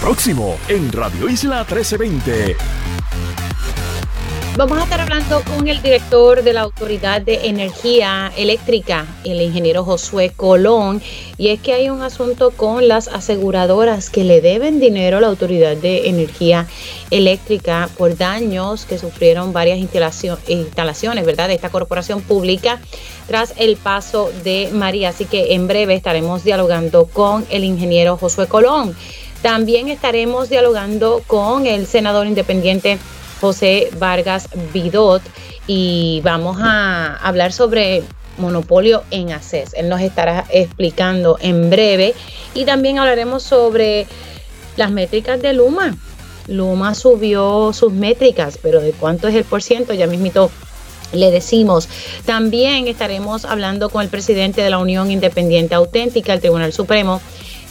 Próximo en Radio Isla 1320. Vamos a estar hablando con el director de la Autoridad de Energía Eléctrica, el ingeniero Josué Colón, y es que hay un asunto con las aseguradoras que le deben dinero a la Autoridad de Energía Eléctrica por daños que sufrieron varias instalaciones, ¿verdad?, de esta corporación pública tras el paso de María. Así que en breve estaremos dialogando con el ingeniero Josué Colón. También estaremos dialogando con el senador independiente José Vargas Vidot y vamos a hablar sobre monopolio en ACES. Él nos estará explicando en breve y también hablaremos sobre las métricas de Luma. Luma subió sus métricas, pero de cuánto es el por ciento, ya mismito le decimos. También estaremos hablando con el presidente de la Unión Independiente Auténtica, el Tribunal Supremo,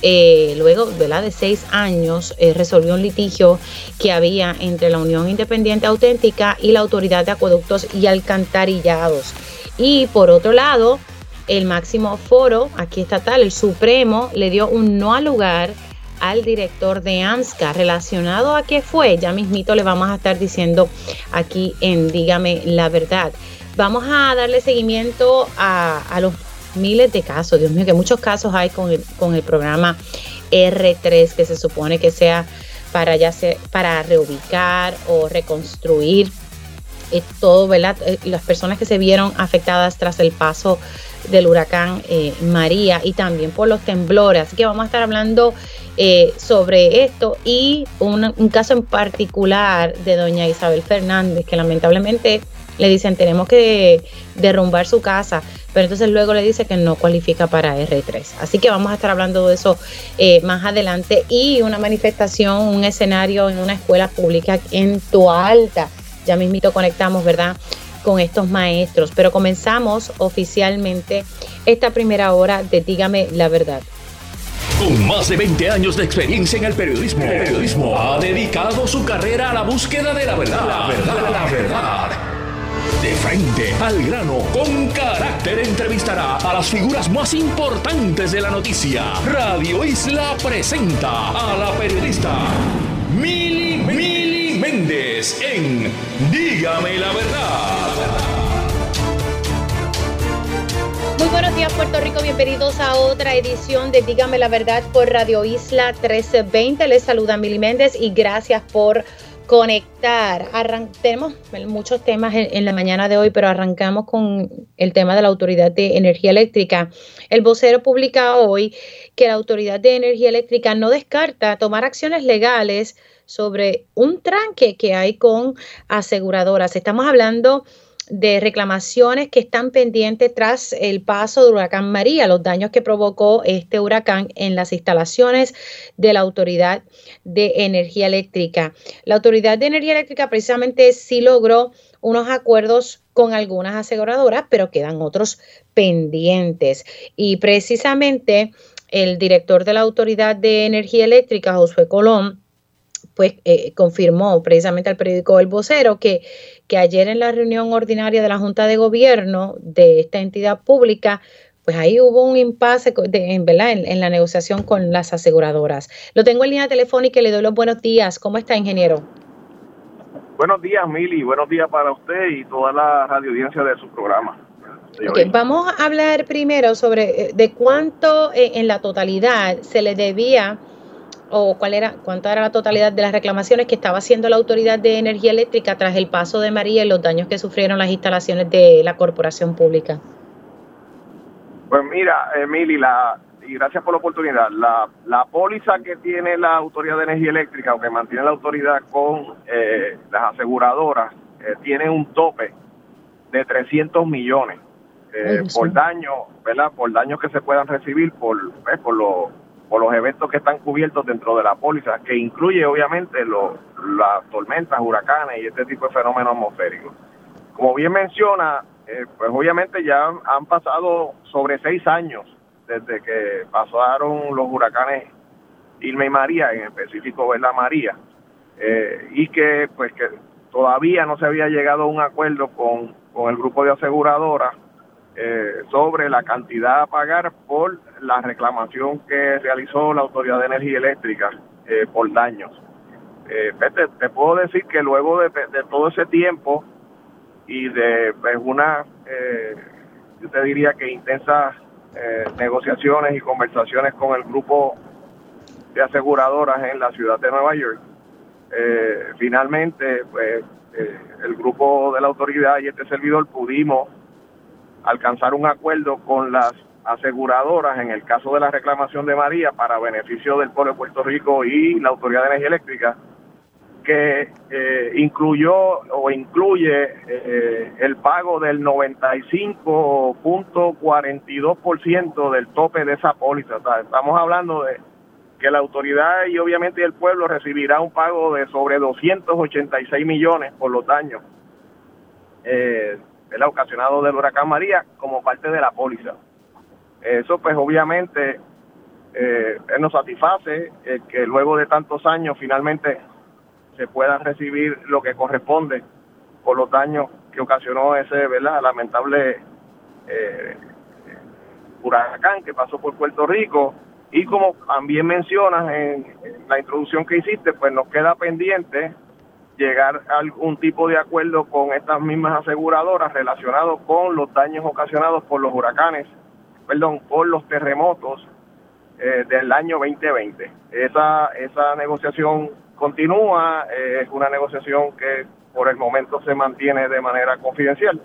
eh, luego de seis años, eh, resolvió un litigio que había entre la Unión Independiente Auténtica y la Autoridad de Acueductos y Alcantarillados. Y por otro lado, el máximo foro, aquí estatal, el Supremo, le dio un no al lugar al director de AMSCA relacionado a qué fue. Ya mismito le vamos a estar diciendo aquí en Dígame la verdad. Vamos a darle seguimiento a, a los miles de casos, Dios mío, que muchos casos hay con el, con el programa R3 que se supone que sea para ya ser, para reubicar o reconstruir eh, todo, ¿verdad? Eh, las personas que se vieron afectadas tras el paso del huracán eh, María y también por los temblores. Así que vamos a estar hablando sobre esto y un, caso en particular de doña Isabel Fernández, que lamentablemente le dicen tenemos que derrumbar su casa pero entonces luego le dice que no cualifica para R3. Así que vamos a estar hablando de eso eh, más adelante y una manifestación, un escenario en una escuela pública en Tualta. Ya mismito conectamos, ¿verdad? Con estos maestros, pero comenzamos oficialmente esta primera hora de Dígame la verdad. Con más de 20 años de experiencia en el periodismo, el periodismo ha dedicado su carrera a la búsqueda de la verdad. La verdad, la verdad de frente al grano, con carácter entrevistará a las figuras más importantes de la noticia. Radio Isla presenta a la periodista Mili, Mili Méndez en Dígame la verdad. Muy buenos días Puerto Rico, bienvenidos a otra edición de Dígame la verdad por Radio Isla 1320. Les saluda Mili Méndez y gracias por conectar. tenemos muchos temas en, la mañana de hoy, pero arrancamos con el tema de la Autoridad de Energía Eléctrica. El vocero publica hoy que la Autoridad de Energía Eléctrica no descarta tomar acciones legales sobre un tranque que hay con aseguradoras. Estamos hablando de reclamaciones que están pendientes tras el paso del huracán María, los daños que provocó este huracán en las instalaciones de la Autoridad de Energía Eléctrica. La Autoridad de Energía Eléctrica precisamente sí logró unos acuerdos con algunas aseguradoras, pero quedan otros pendientes. Y precisamente el director de la Autoridad de Energía Eléctrica, Josué Colón, pues eh, confirmó precisamente al periódico El Vocero que, que ayer en la reunión ordinaria de la Junta de Gobierno de esta entidad pública, pues ahí hubo un impasse en, ¿verdad? En, la negociación con las aseguradoras. Lo tengo en línea telefónica y le doy los buenos días. ¿Cómo está, ingeniero? Buenos días, Mili. Buenos días para usted y toda la radio audiencia de su programa. vamos a hablar primero sobre eh, de cuánto eh, en la totalidad se le debía o cuál era, cuánto era la totalidad de las reclamaciones que estaba haciendo la Autoridad de Energía Eléctrica tras el paso de María y los daños que sufrieron las instalaciones de la corporación pública. Pues mira, Emily, la, y gracias por la oportunidad, la, la póliza que tiene la Autoridad de Energía Eléctrica o que mantiene la autoridad con eh, las aseguradoras eh, tiene un tope de 300 millones eh, por daño, ¿verdad? Por daños que se puedan recibir por, pues, por los por los eventos que están cubiertos dentro de la póliza, que incluye obviamente las tormentas, huracanes y este tipo de fenómenos atmosféricos. Como bien menciona, eh, pues obviamente ya han, pasado sobre seis años desde que pasaron los huracanes Irma y María, en específico la María, eh, y que pues que todavía no se había llegado a un acuerdo con, con el grupo de aseguradoras eh, sobre la cantidad a pagar por la reclamación que realizó la Autoridad de Energía Eléctrica por daños. te, puedo decir que luego de, todo ese tiempo y de pues, una, yo te diría que intensas negociaciones y conversaciones con el grupo de aseguradoras en la ciudad de Nueva York, finalmente pues el grupo de la autoridad y este servidor pudimos alcanzar un acuerdo con las aseguradoras en el caso de la reclamación de María para beneficio del pueblo de Puerto Rico y la Autoridad de Energía Eléctrica, que eh, incluyó o incluye eh, el pago del 95.42% del tope de esa póliza. estamos hablando de que la autoridad y obviamente el pueblo recibirá un pago de sobre 286 millones por los daños eh, ocasionado del huracán María como parte de la póliza. Eso pues obviamente eh, nos satisface eh, que luego de tantos años finalmente se pueda recibir lo que corresponde por los daños que ocasionó ese ¿verdad? lamentable eh, huracán que pasó por Puerto Rico y como también mencionas en, la introducción que hiciste, pues nos queda pendiente llegar a algún tipo de acuerdo con estas mismas aseguradoras relacionados con los daños ocasionados por los huracanes, perdón, por los terremotos eh, del año 2020. Esa, esa negociación continúa, eh, es una negociación que por el momento se mantiene de manera confidencial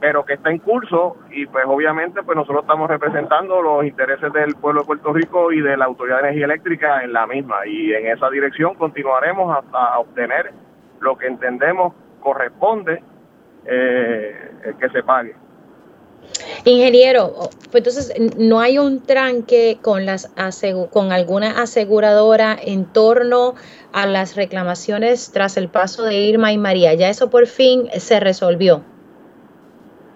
pero que está en curso y pues obviamente pues nosotros estamos representando los intereses del pueblo de Puerto Rico y de la Autoridad de Energía Eléctrica en la misma y en esa dirección continuaremos hasta obtener lo que entendemos corresponde eh, que se pague. Ingeniero, pues entonces no hay un tranque con las con alguna aseguradora en torno a las reclamaciones tras el paso de Irma y María. Ya eso por fin se resolvió.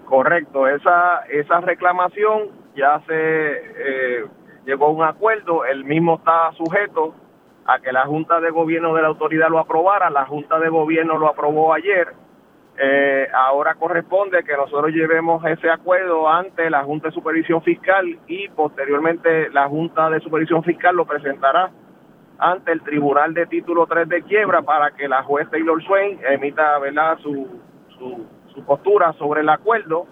Correcto, esa, esa reclamación ya se eh, llegó a un acuerdo, el mismo está sujeto a que la Junta de Gobierno de la autoridad lo aprobara, la Junta de Gobierno lo aprobó ayer, eh, ahora corresponde que nosotros llevemos ese acuerdo ante la Junta de Supervisión Fiscal y posteriormente la Junta de Supervisión Fiscal lo presentará ante el Tribunal de Título 3 de Quiebra para que la juez Taylor Swain emita ¿verdad? su, su su postura sobre el acuerdo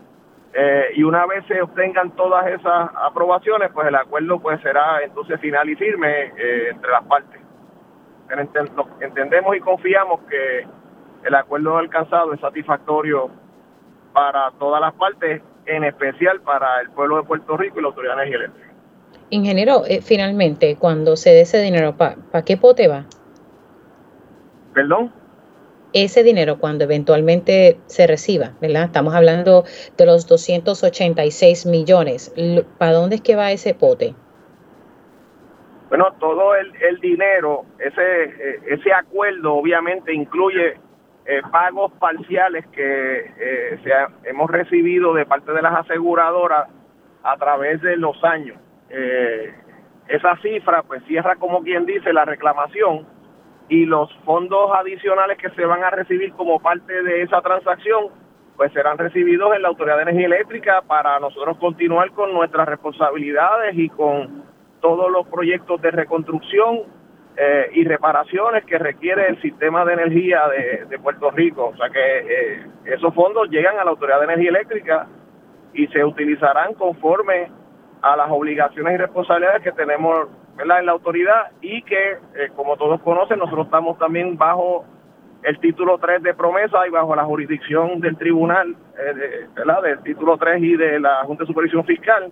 eh, y una vez se obtengan todas esas aprobaciones, pues el acuerdo pues será entonces final y firme eh, entre las partes. entendemos y confiamos que el acuerdo alcanzado es satisfactorio para todas las partes, en especial para el pueblo de Puerto Rico y la Autoridad Eléctrica. Ingeniero, eh, finalmente, cuando se dé ese dinero, ¿para qué pote va? ¿Perdón? ese dinero cuando eventualmente se reciba, ¿verdad? Estamos hablando de los 286 millones. ¿Para dónde es que va ese pote? Bueno, todo el, dinero, ese, eh, ese acuerdo obviamente incluye eh, pagos parciales que eh, se hemos recibido de parte de las aseguradoras a través de los años. esa cifra pues cierra como quien dice la reclamación y los fondos adicionales que se van a recibir como parte de esa transacción pues serán recibidos en la Autoridad de Energía Eléctrica para nosotros continuar con nuestras responsabilidades y con todos los proyectos de reconstrucción eh, y reparaciones que requiere el sistema de energía de, Puerto Rico. O sea que eh, esos fondos llegan a la Autoridad de Energía Eléctrica y se utilizarán conforme a las obligaciones y responsabilidades que tenemos en la autoridad y que, eh, como todos conocen, nosotros estamos también bajo el título 3 de promesa y bajo la jurisdicción del tribunal, eh, ¿verdad? del título 3 y de la Junta de Supervisión Fiscal.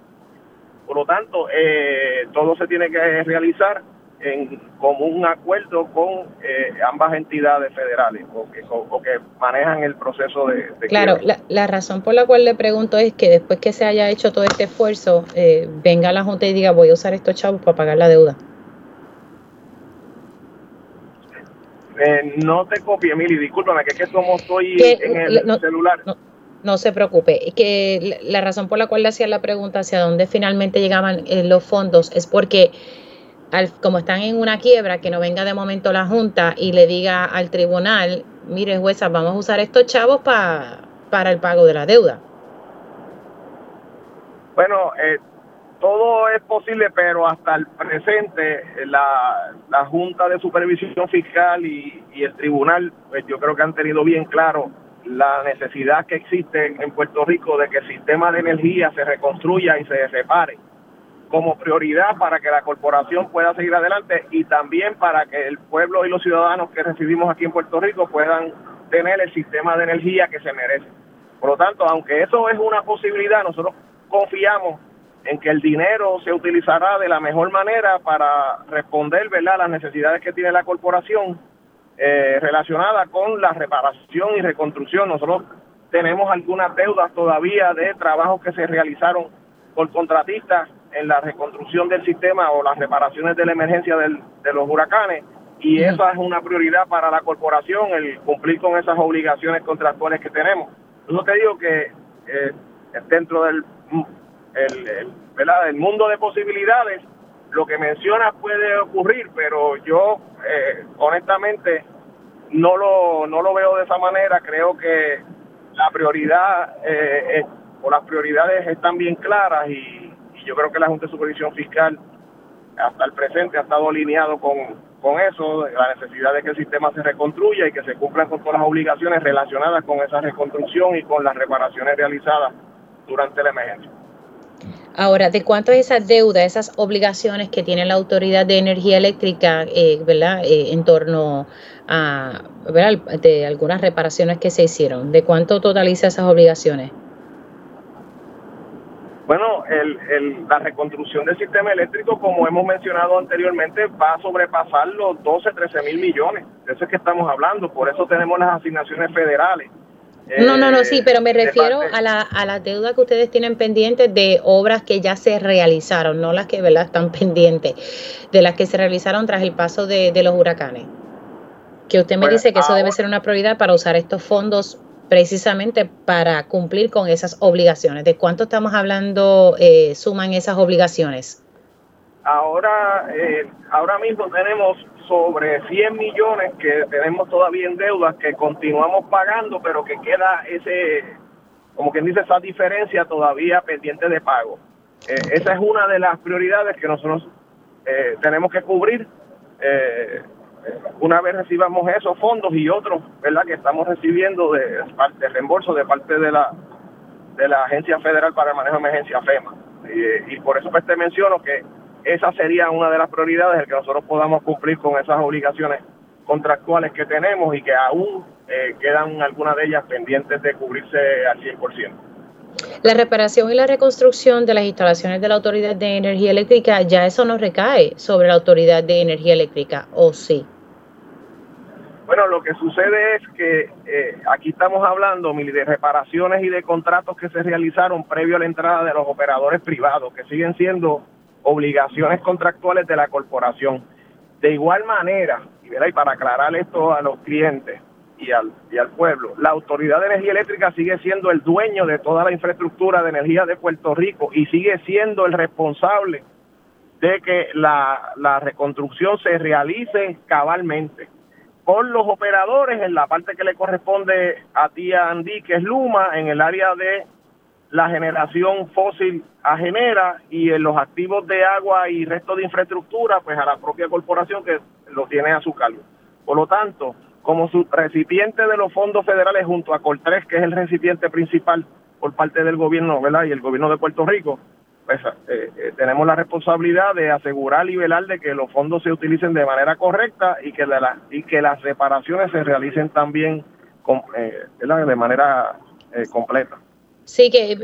Por lo tanto, eh, todo se tiene que realizar en común acuerdo con eh, ambas entidades federales o que, que, manejan el proceso de... claro, la, la, razón por la cual le pregunto es que después que se haya hecho todo este esfuerzo, eh, venga la Junta y diga voy a usar estos chavos para pagar la deuda. Eh, no te copie, Mili, discúlpame, que es que como estoy en el celular. No, se preocupe, que la, razón por la cual le hacía la pregunta hacia dónde finalmente llegaban los fondos es porque como están en una quiebra, que no venga de momento la Junta y le diga al tribunal, mire jueza, vamos a usar estos chavos para el pago de la deuda. Bueno, eh, todo es posible, pero hasta el presente la, la Junta de Supervisión Fiscal y, y el Tribunal, pues yo creo que han tenido bien claro la necesidad que existe en Puerto Rico de que el sistema de energía se reconstruya y se repare como prioridad para que la corporación pueda seguir adelante y también para que el pueblo y los ciudadanos que recibimos aquí en Puerto Rico puedan tener el sistema de energía que se merece. Por lo tanto, aunque eso es una posibilidad, nosotros confiamos en que el dinero se utilizará de la mejor manera para responder ¿verdad? las necesidades que tiene la corporación eh, relacionada con la reparación y reconstrucción. Nosotros tenemos algunas deudas todavía de trabajos que se realizaron por contratistas en la reconstrucción del sistema o las reparaciones de la emergencia del, de los huracanes y esa es una prioridad para la corporación, el cumplir con esas obligaciones contractuales que tenemos. Yo te digo que eh, dentro del el, el, mundo de posibilidades, lo que mencionas puede ocurrir, pero yo eh, honestamente no lo, no lo veo de esa manera. Creo que la prioridad eh, o las prioridades están bien claras y, yo creo que la Junta de Supervisión Fiscal hasta el presente ha estado alineado con, con eso, la necesidad de que el sistema se reconstruya y que se cumplan con todas las obligaciones relacionadas con esa reconstrucción y con las reparaciones realizadas durante la emergencia. Ahora, ¿de cuánto es esa deuda, esas obligaciones que tiene la Autoridad de Energía Eléctrica, eh, ¿verdad? Eh, en torno a, ¿verdad? De algunas reparaciones que se hicieron. ¿De cuánto totaliza esas obligaciones? Bueno, el, la reconstrucción del sistema eléctrico, como hemos mencionado anteriormente, va a sobrepasar los 12, 13 mil millones. De eso es que estamos hablando. Por eso tenemos las asignaciones federales no, no, no, sí, pero me eh, refiero a la, a la deuda que ustedes tienen pendientes de obras que ya se realizaron, no las que ¿verdad? están pendientes, de las que se realizaron tras el paso de, los huracanes. Que usted me pues dice que eso debe ser una prioridad para usar estos fondos precisamente para cumplir con esas obligaciones. ¿De cuánto estamos hablando eh, suman esas obligaciones? Ahora, eh, ahora mismo tenemos sobre 100 millones que tenemos todavía en deudas que continuamos pagando, pero que queda ese, como quien dice, esa diferencia todavía pendiente de pago. Eh, esa es una de las prioridades que nosotros eh, tenemos que cubrir eh, una vez recibamos esos fondos y otros, ¿verdad?, que estamos recibiendo de, de reembolso de parte de la de la Agencia Federal para el Manejo de Emergencia FEMA. Y, y por eso pues te menciono que esa sería una de las prioridades, el que nosotros podamos cumplir con esas obligaciones contractuales que tenemos y que aún eh, quedan algunas de ellas pendientes de cubrirse al 100%. La reparación y la reconstrucción de las instalaciones de la Autoridad de Energía Eléctrica, ya eso no recae sobre la Autoridad de Energía Eléctrica, ¿o sí? Bueno, lo que sucede es que eh, aquí estamos hablando de reparaciones y de contratos que se realizaron previo a la entrada de los operadores privados, que siguen siendo obligaciones contractuales de la corporación. De igual manera, y, y para aclarar esto a los clientes y al, y al pueblo, la Autoridad de Energía Eléctrica sigue siendo el dueño de toda la infraestructura de energía de Puerto Rico y sigue siendo el responsable de que la, la reconstrucción se realice cabalmente con los operadores en la parte que le corresponde a tía Andy, que es Luma, en el área de la generación fósil a genera y en los activos de agua y resto de infraestructura, pues a la propia corporación que lo tiene a su cargo. Por lo tanto, como recipiente de los fondos federales junto a Coltres, que es el recipiente principal por parte del gobierno, ¿verdad? Y el gobierno de Puerto Rico, pues eh, eh, tenemos la responsabilidad de asegurar y velar de que los fondos se utilicen de manera correcta y que, de la, y que las reparaciones se realicen también con, eh, de manera completa. Sí, que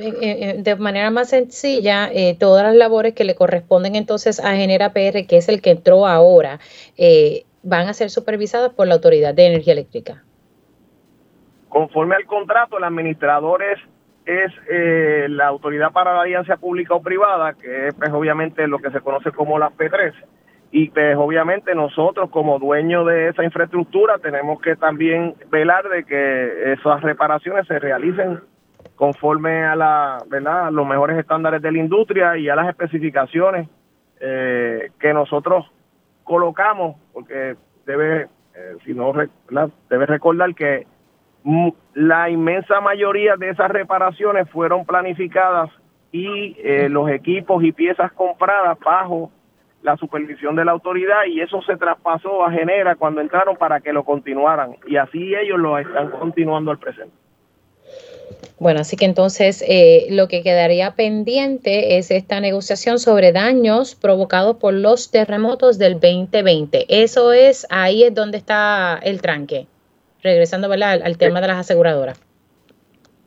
de manera más sencilla, eh, todas las labores que le corresponden entonces a Genera PR, que es el que entró ahora, van a ser supervisadas por la Autoridad de Energía Eléctrica. Conforme al contrato, el administrador es, es la Autoridad para la Alianza Pública o Privada, que es pues, obviamente lo que se conoce como la P3. Y pues obviamente nosotros como dueños de esa infraestructura tenemos que también velar de que esas reparaciones se realicen conforme a, la, ¿verdad? los mejores estándares de la industria y a las especificaciones eh, que nosotros colocamos, porque debe, eh, si no, debe recordar que la inmensa mayoría de esas reparaciones fueron planificadas y eh, los equipos y piezas compradas bajo la supervisión de la autoridad y eso se traspasó a Genera cuando entraron para que lo continuaran y así ellos lo están continuando al presente. Bueno, así que entonces eh, lo que quedaría pendiente es esta negociación sobre daños provocados por los terremotos del 2020. Eso es, ahí es donde está el tranque. Regresando Al, al tema de las aseguradoras.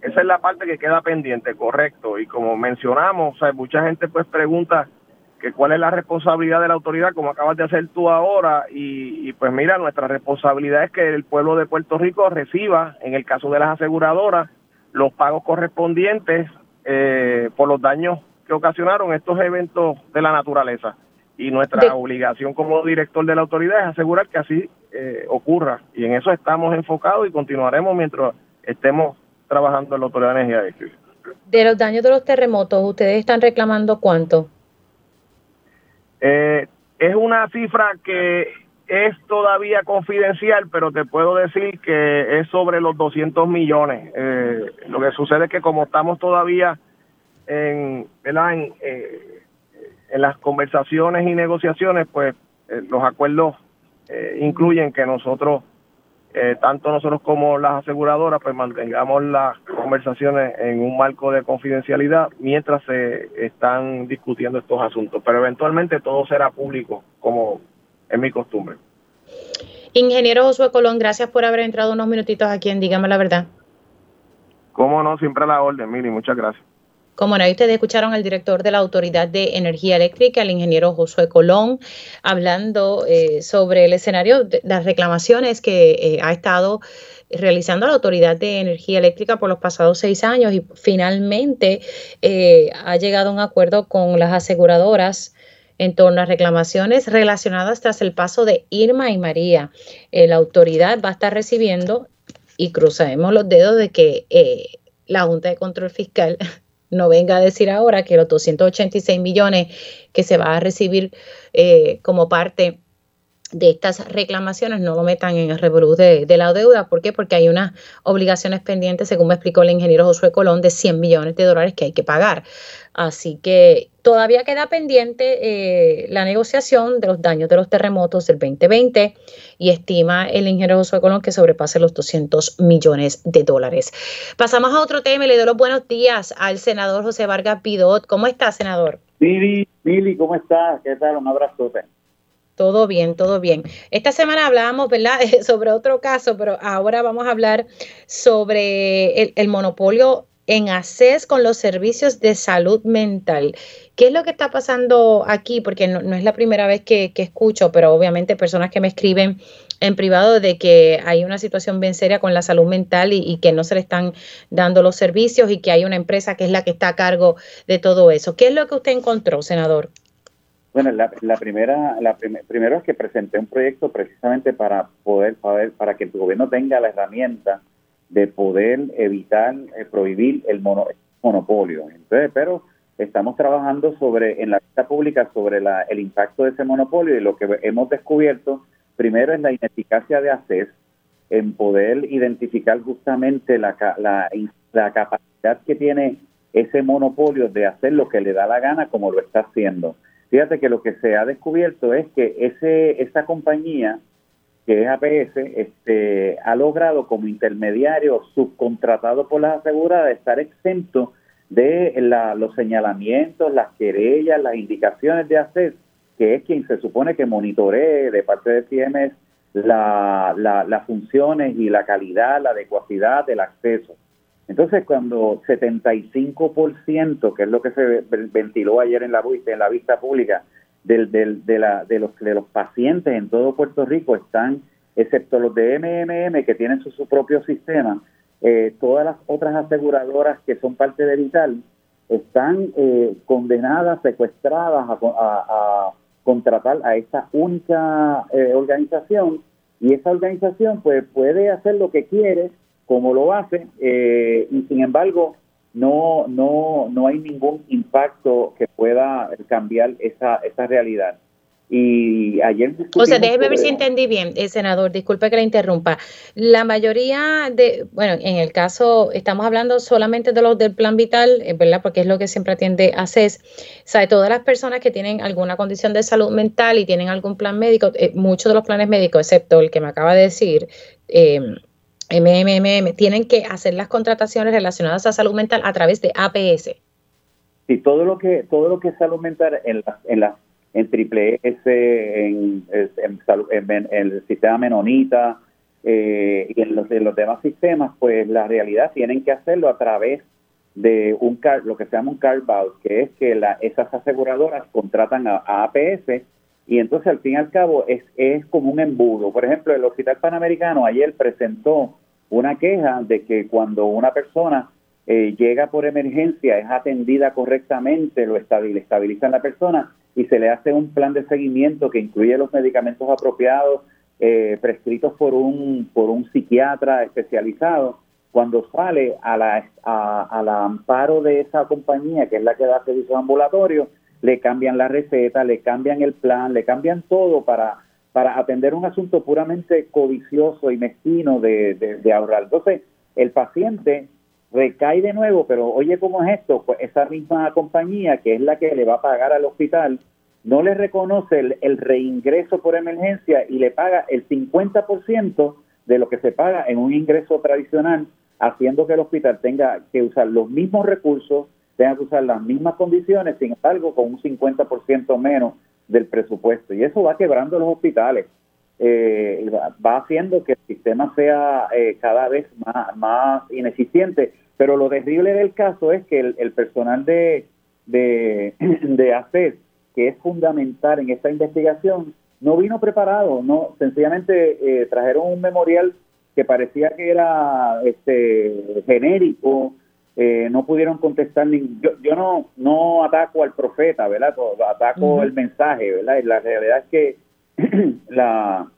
Esa es la parte que queda pendiente, correcto. Y como mencionamos, mucha gente pues pregunta que cuál es la responsabilidad de la autoridad, como acabas de hacer tú ahora, y, pues mira, nuestra responsabilidad es que el pueblo de Puerto Rico reciba, en el caso de las aseguradoras, los pagos correspondientes eh, por los daños que ocasionaron estos eventos de la naturaleza. Y nuestra obligación como director de la autoridad es asegurar que así eh, ocurra. Y en eso estamos enfocados y continuaremos mientras estemos trabajando en la Autoridad de Energía Eléctrica. De los daños de los terremotos, ¿ustedes están reclamando cuánto? Eh, es una cifra que es todavía confidencial, pero te puedo decir que es sobre los 200 millones. Eh, lo que sucede es que como estamos todavía en, en, eh, en las conversaciones y negociaciones, pues los acuerdos incluyen que nosotros eh, tanto nosotros como las aseguradoras, pues mantengamos las conversaciones en un marco de confidencialidad mientras se están discutiendo estos asuntos. Pero eventualmente todo será público, como es mi costumbre. Ingeniero Josué Colón, gracias por haber entrado unos minutitos aquí en Dígame la Verdad. Cómo no, siempre a la orden, Mili, muchas gracias. Como no, ustedes escucharon al director de la Autoridad de Energía Eléctrica, el ingeniero Josué Colón, hablando eh, sobre el escenario de las reclamaciones que eh, ha estado realizando la Autoridad de Energía Eléctrica por los pasados seis años y finalmente eh, ha llegado a un acuerdo con las aseguradoras en torno a reclamaciones relacionadas tras el paso de Irma y María. la autoridad va a estar recibiendo, y cruzaremos los dedos de que la Junta de Control Fiscal no venga a decir ahora que los 286 millones que se va a recibir eh, como parte de estas reclamaciones no lo metan en el revolú de, la deuda. ¿Por qué? Porque hay unas obligaciones pendientes, según me explicó el ingeniero Josué Colón, de 100 millones de dólares que hay que pagar. Así que todavía queda pendiente eh, la negociación de los daños de los terremotos del 2020 y estima el ingeniero Josué Colón que sobrepase los 200 millones de dólares. Pasamos a otro tema y le doy los buenos días al senador José Vargas Pidot. ¿Cómo está, senador? Mili, Mili, ¿cómo estás? ¿Qué tal? Un abrazo. Todo bien, todo bien. Esta semana hablábamos, ¿verdad?, sobre otro caso, pero ahora vamos a hablar sobre el, monopolio en ACES con los servicios de salud mental. ¿Qué es lo que está pasando aquí? Porque no, es la primera vez que, escucho, pero obviamente personas que me escriben en privado de que hay una situación bien seria con la salud mental y, y, que no se le están dando los servicios y que hay una empresa que es la que está a cargo de todo eso. ¿Qué es lo que usted encontró, senador? Bueno, la, primera, la primero es que presenté un proyecto precisamente para poder, para, para que el gobierno tenga la herramienta de poder evitar, eh, prohibir el, monopolio. Entonces, pero estamos trabajando sobre en la vista pública sobre la, el impacto de ese monopolio y lo que hemos descubierto primero es la ineficacia de ACES en poder identificar justamente la, la, la capacidad que tiene ese monopolio de hacer lo que le da la gana como lo está haciendo. Fíjate que lo que se ha descubierto es que ese esa compañía que es APS este, ha logrado como intermediario subcontratado por las aseguradas estar exento de los señalamientos, las querellas, las indicaciones de ACES, que es quien se supone que monitoree de parte de CMS la, las funciones y la calidad, la adecuacidad del acceso. Entonces, cuando 75%, que es lo que se ventiló ayer en la, en la vista pública, del, del, de, la, de, los, de los pacientes en todo Puerto Rico están, excepto los de MMM, que tienen su, propio sistema, eh, todas las otras aseguradoras que son parte de Vital están eh, condenadas, secuestradas a, contratar a esta única eh, organización. Y esa organización pues puede hacer lo que quiere como lo hace eh, y sin embargo no, no, no hay ningún impacto que pueda cambiar esa, esa realidad. Y ayer O sea, déjeme ver si entendí bien, eh, senador, disculpe que le interrumpa. La mayoría de, bueno, en el caso, estamos hablando solamente de los del plan vital, eh, ¿verdad? Porque es lo que siempre atiende a CES. O sea, todas las personas que tienen alguna condición de salud mental y tienen algún plan médico, eh, muchos de los planes médicos, excepto el que me acaba de decir, eh, MMM, tienen que hacer las contrataciones relacionadas a salud mental a través de APS. Sí, todo lo que, todo lo que es salud mental en la, en la en Triple S, en, en, el sistema Menonita eh, y en los, los demás sistemas, pues la realidad tienen que hacerlo a través de un lo que se llama un carve out, que es que la, esas aseguradoras contratan a, APS y entonces al fin y al cabo es, es como un embudo. Por ejemplo, el Hospital Panamericano ayer presentó una queja de que cuando una persona eh, llega por emergencia, es atendida correctamente, lo estabilizan la persona, y se le hace un plan de seguimiento que incluye los medicamentos apropiados eh, prescritos por un, por un psiquiatra especializado. Cuando sale a la, a, la amparo de esa compañía, que es la que da servicios ambulatorios, le cambian la receta, le cambian el plan, le cambian todo para, para atender un asunto puramente codicioso y mezquino de, ahorrar. Entonces, el paciente recae de nuevo, pero oye, ¿cómo es esto? Pues esa misma compañía, que es la que le va a pagar al hospital, no le reconoce el, reingreso por emergencia y le paga el 50% de lo que se paga en un ingreso tradicional, haciendo que el hospital tenga que usar los mismos recursos, tenga que usar las mismas condiciones, sin embargo, con un 50% menos del presupuesto. Y eso va quebrando los hospitales. Eh, va haciendo que el sistema sea eh, cada vez más, más ineficiente pero lo terrible del caso es que el, personal de, de, de ACES, que es fundamental en esta investigación, no vino preparado, no sencillamente eh, trajeron un memorial que parecía que era este genérico, eh, no pudieron contestar ni yo, yo no no ataco al profeta, ¿verdad? Ataco el mensaje, ¿verdad? Y la realidad es que la,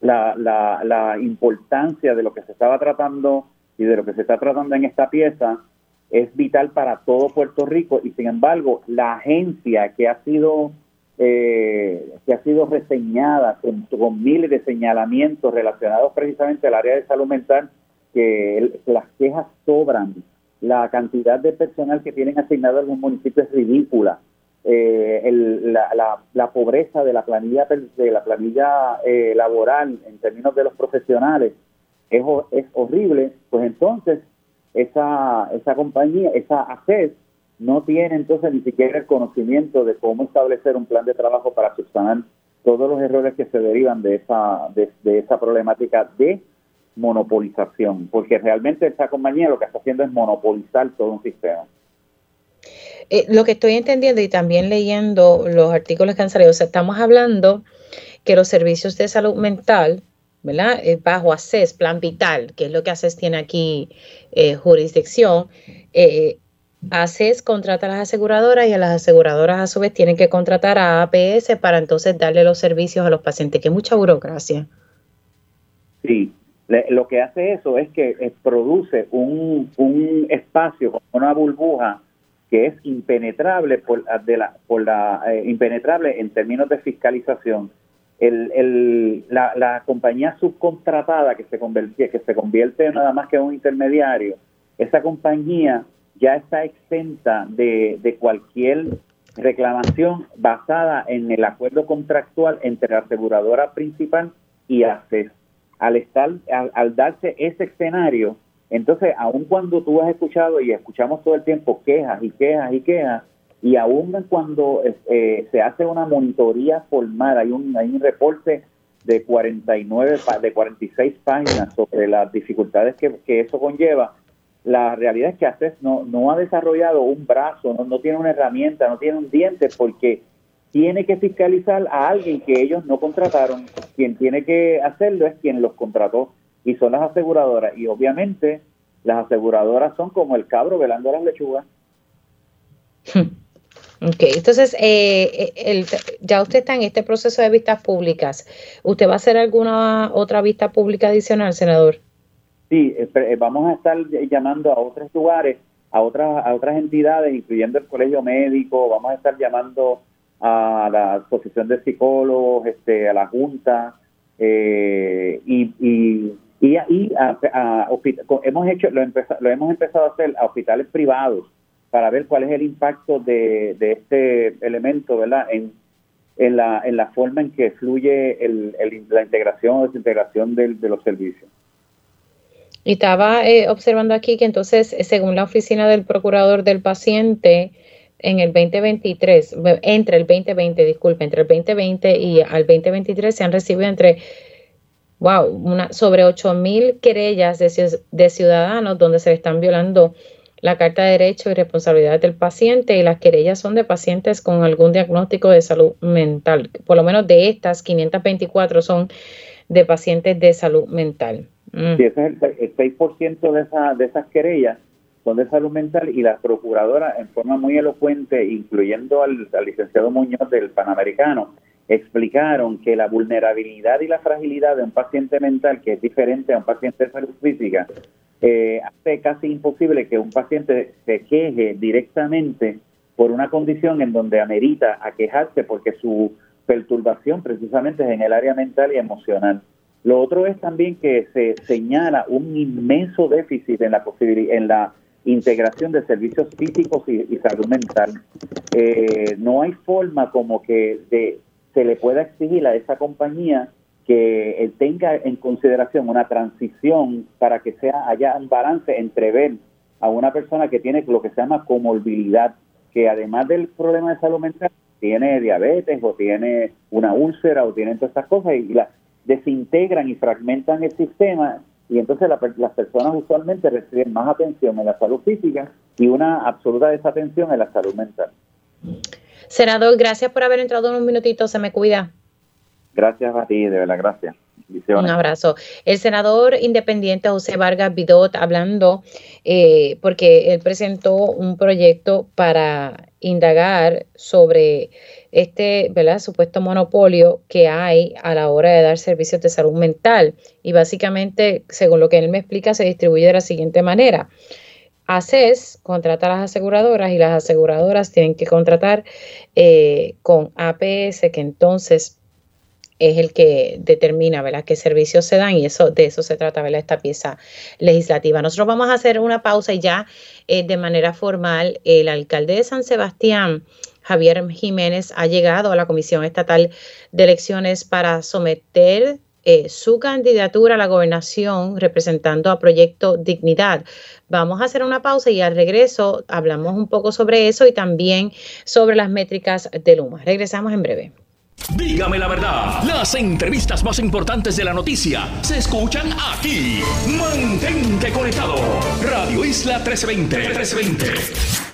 la, la, la importancia de lo que se estaba tratando y de lo que se está tratando en esta pieza es vital para todo Puerto Rico y sin embargo la agencia que ha sido eh, que ha sido reseñada con, miles de señalamientos relacionados precisamente al área de salud mental que las quejas sobran la cantidad de personal que tienen asignado en los municipios es ridícula. Eh, la, la, pobreza de la planilla de la planilla eh, laboral en términos de los profesionales es, es horrible, pues entonces esa, esa compañía, esa ACES, no tiene entonces ni siquiera el conocimiento de cómo establecer un plan de trabajo para subsanar todos los errores que se derivan de esa, de, esa problemática de monopolización, porque realmente esa compañía lo que está haciendo es monopolizar todo un sistema. Eh, lo que estoy entendiendo y también leyendo los artículos que han salido, estamos hablando que los servicios de salud mental ¿verdad? Eh, bajo ACES, Plan Vital, que es lo que ACES tiene aquí eh, jurisdicción. Eh, ACES contrata a las aseguradoras y a las aseguradoras a su vez tienen que contratar a APS para entonces darle los servicios a los pacientes, que mucha burocracia. Sí, lo que hace eso es que produce un, un espacio, una burbuja que es impenetrable por, de la, por la impenetrable en términos de fiscalización el, el, la, compañía subcontratada que se, convierte, que se convierte nada más que un intermediario, esa compañía ya está exenta de, de cualquier reclamación basada en el acuerdo contractual entre la aseguradora principal y ACES. Al, estar, al, darse ese escenario, entonces, aun cuando tú has escuchado y escuchamos todo el tiempo quejas y quejas y quejas, y aún cuando eh, se hace una monitoría formal, hay un, hay un reporte de 49, de 46 páginas sobre las dificultades que, eso conlleva, la realidad es que ACES no, no ha desarrollado un brazo, no tiene una herramienta, no tiene un diente, porque tiene que fiscalizar a alguien que ellos no contrataron. Quien tiene que hacerlo es quien los contrató y son las aseguradoras. Y obviamente las aseguradoras son como el cabro velando las lechugas. Ok, entonces eh, el, ya usted está en este proceso de vistas públicas. ¿Usted va a hacer alguna otra vista pública adicional, senador? Sí, eh, eh, vamos a estar llamando a otros lugares, a otras, a otras entidades, incluyendo el colegio médico, vamos a estar llamando a la Asociación de Psicólogos, este, a la Junta, eh, y, y, y, hemos hecho lo, lo hemos empezado a hacer a hospitales privados para ver cuál es el impacto de, de este elemento verdad en, en, la, en la forma en que fluye el, la integración o desintegración de los servicios. Y estaba eh, observando aquí que entonces, eh, según la oficina del procurador del paciente, en el 2023, entre el 2020, disculpe, entre el 2020 y al 2023 se han recibido entre, wow, una, sobre 8 mil querellas de, de ciudadanos donde se están violando la Carta de Derecho y Responsabilidad del Paciente y las querellas son de pacientes con algún diagnóstico de salud mental. Por lo menos de estas, 524 son de pacientes de salud mental. Mm. Sí, ese es el, 6% de, esa, de esas querellas son de salud mental y la procuradora en forma muy elocuente, incluyendo al, licenciado Muñoz del Panamericano, explicaron que la vulnerabilidad y la fragilidad de un paciente mental, que es diferente a un paciente de salud física, eh, hace casi imposible que un paciente se queje directamente por una condición en donde amerita a quejarse porque su perturbación precisamente es en el área mental y emocional. Lo otro es también que se señala un inmenso déficit en la posibilidad, en la integración de servicios físicos y, salud mental. Eh, no hay forma como que de, se le pueda exigir a esa compañía que tenga en consideración una transición para que sea haya un balance entre ver a una persona que tiene lo que se llama comorbilidad, que además del problema de salud mental tiene diabetes o tiene una úlcera o tiene todas estas cosas y la desintegran y fragmentan el sistema y entonces las personas usualmente reciben más atención en la salud física y una absoluta desatención en la salud mental. Senador, gracias por haber entrado en un minutito, se me cuida. Gracias a ti, de verdad, gracias. Un abrazo. El senador independiente José Vargas Vidot hablando, eh, porque él presentó un proyecto para indagar sobre este supuesto monopolio que hay a la hora de dar servicios de salud mental. Y básicamente, según lo que él me explica, se distribuye de la siguiente manera. ACES contrata a las aseguradoras y las aseguradoras tienen que contratar eh, con APS, que entonces es el que determina ¿verdad? qué servicios se dan y eso de eso se trata ¿verdad? esta pieza legislativa. Nosotros vamos a hacer una pausa y ya eh, de manera formal el alcalde de San Sebastián, Javier Jiménez, ha llegado a la Comisión Estatal de Elecciones para someter eh, su candidatura a la gobernación representando a Proyecto Dignidad. Vamos a hacer una pausa y al regreso hablamos un poco sobre eso y también sobre las métricas de Luma. Regresamos en breve. Dígame la verdad, las entrevistas más importantes de la noticia se escuchan aquí. Mantente conectado. Radio Isla 1320. 1320.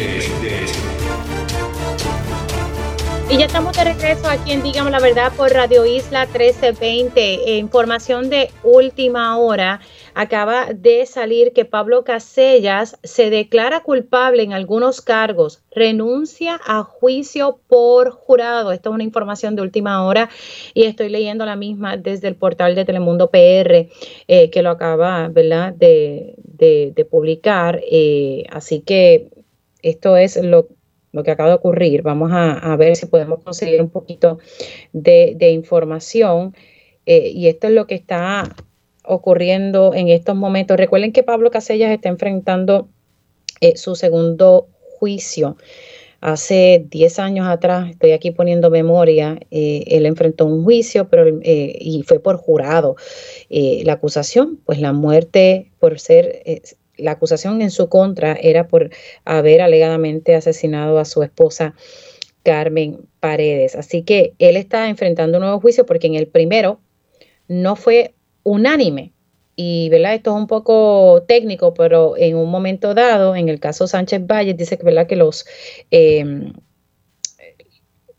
Y ya estamos de regreso aquí en Dígame la Verdad por Radio Isla 1320. información de última hora. Acaba de salir que Pablo Casellas se declara culpable en algunos cargos, renuncia a juicio por jurado. Esta es una información de última hora y estoy leyendo la misma desde el portal de Telemundo PR, eh, que lo acaba ¿verdad? De, publicar. Eh, así que esto es lo lo que acaba de ocurrir. Vamos a, ver si podemos conseguir un poquito de, información. Eh, y esto es lo que está ocurriendo en estos momentos. Recuerden que Pablo Casellas está enfrentando eh, su segundo juicio. Hace 10 años atrás, estoy aquí poniendo memoria, eh, él enfrentó un juicio pero, y fue por jurado. la acusación, pues la muerte por ser la acusación en su contra era por haber alegadamente asesinado a su esposa Carmen Paredes. Así que él está enfrentando un nuevo juicio porque en el primero no fue unánime. Y ¿verdad? esto es un poco técnico, pero en un momento dado, en el caso Sánchez Valle, dice ¿verdad? que los em,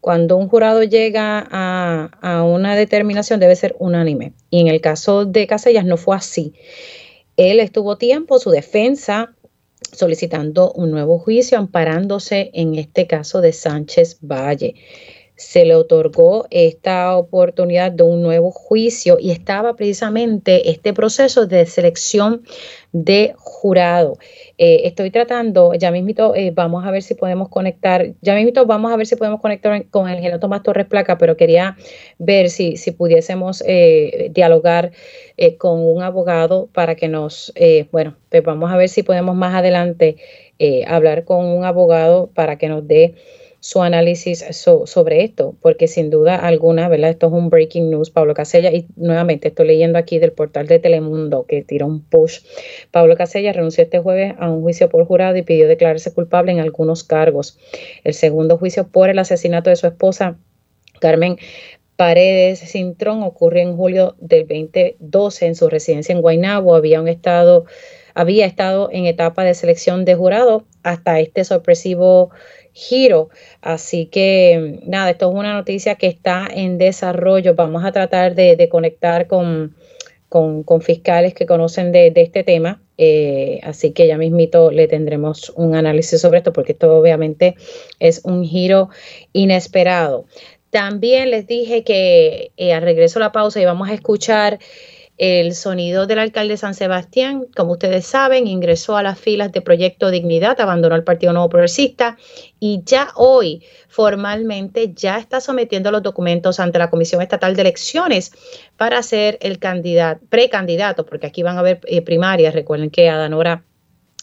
cuando un jurado llega a, a, una determinación debe ser unánime. Y en el caso de Casellas no fue así. Él estuvo tiempo, su defensa, solicitando un nuevo juicio, amparándose en este caso de Sánchez Valle. se le otorgó esta oportunidad de un nuevo juicio y estaba precisamente este proceso de selección de jurado. Eh, estoy tratando, ya mismito, eh, vamos a ver si podemos conectar, ya mismito vamos a ver si podemos conectar con el ingeniero Torres Placa, pero quería ver si, si pudiésemos eh, dialogar con un abogado para que nos, bueno, pues vamos a ver si podemos más adelante hablar con un abogado para que nos dé su análisis sobre esto, porque sin duda alguna, ¿verdad? Esto es un breaking news, Pablo Casella, y nuevamente estoy leyendo aquí del portal de Telemundo que tira un push. Pablo Casella renunció este jueves a un juicio por jurado y pidió declararse culpable en algunos cargos. El segundo juicio por el asesinato de su esposa, Carmen Paredes Cintrón, ocurrió en julio del 2012 en su residencia en Guaynabo. Había un estado había estado en etapa de selección de jurado hasta este sorpresivo giro. Así que nada, esto es una noticia que está en desarrollo. Vamos a tratar de, conectar con, con, fiscales que conocen de, este tema. Eh, así que ya mismito le tendremos un análisis sobre esto porque esto obviamente es un giro inesperado. También les dije que eh, al regreso a la pausa íbamos a escuchar el sonido del alcalde San Sebastián, como ustedes saben, ingresó a las filas de Proyecto Dignidad, abandonó el Partido Nuevo Progresista y ya hoy formalmente ya está sometiendo los documentos ante la Comisión Estatal de Elecciones para ser el candidato, precandidato, porque aquí van a haber eh, primarias. Recuerden que Adanora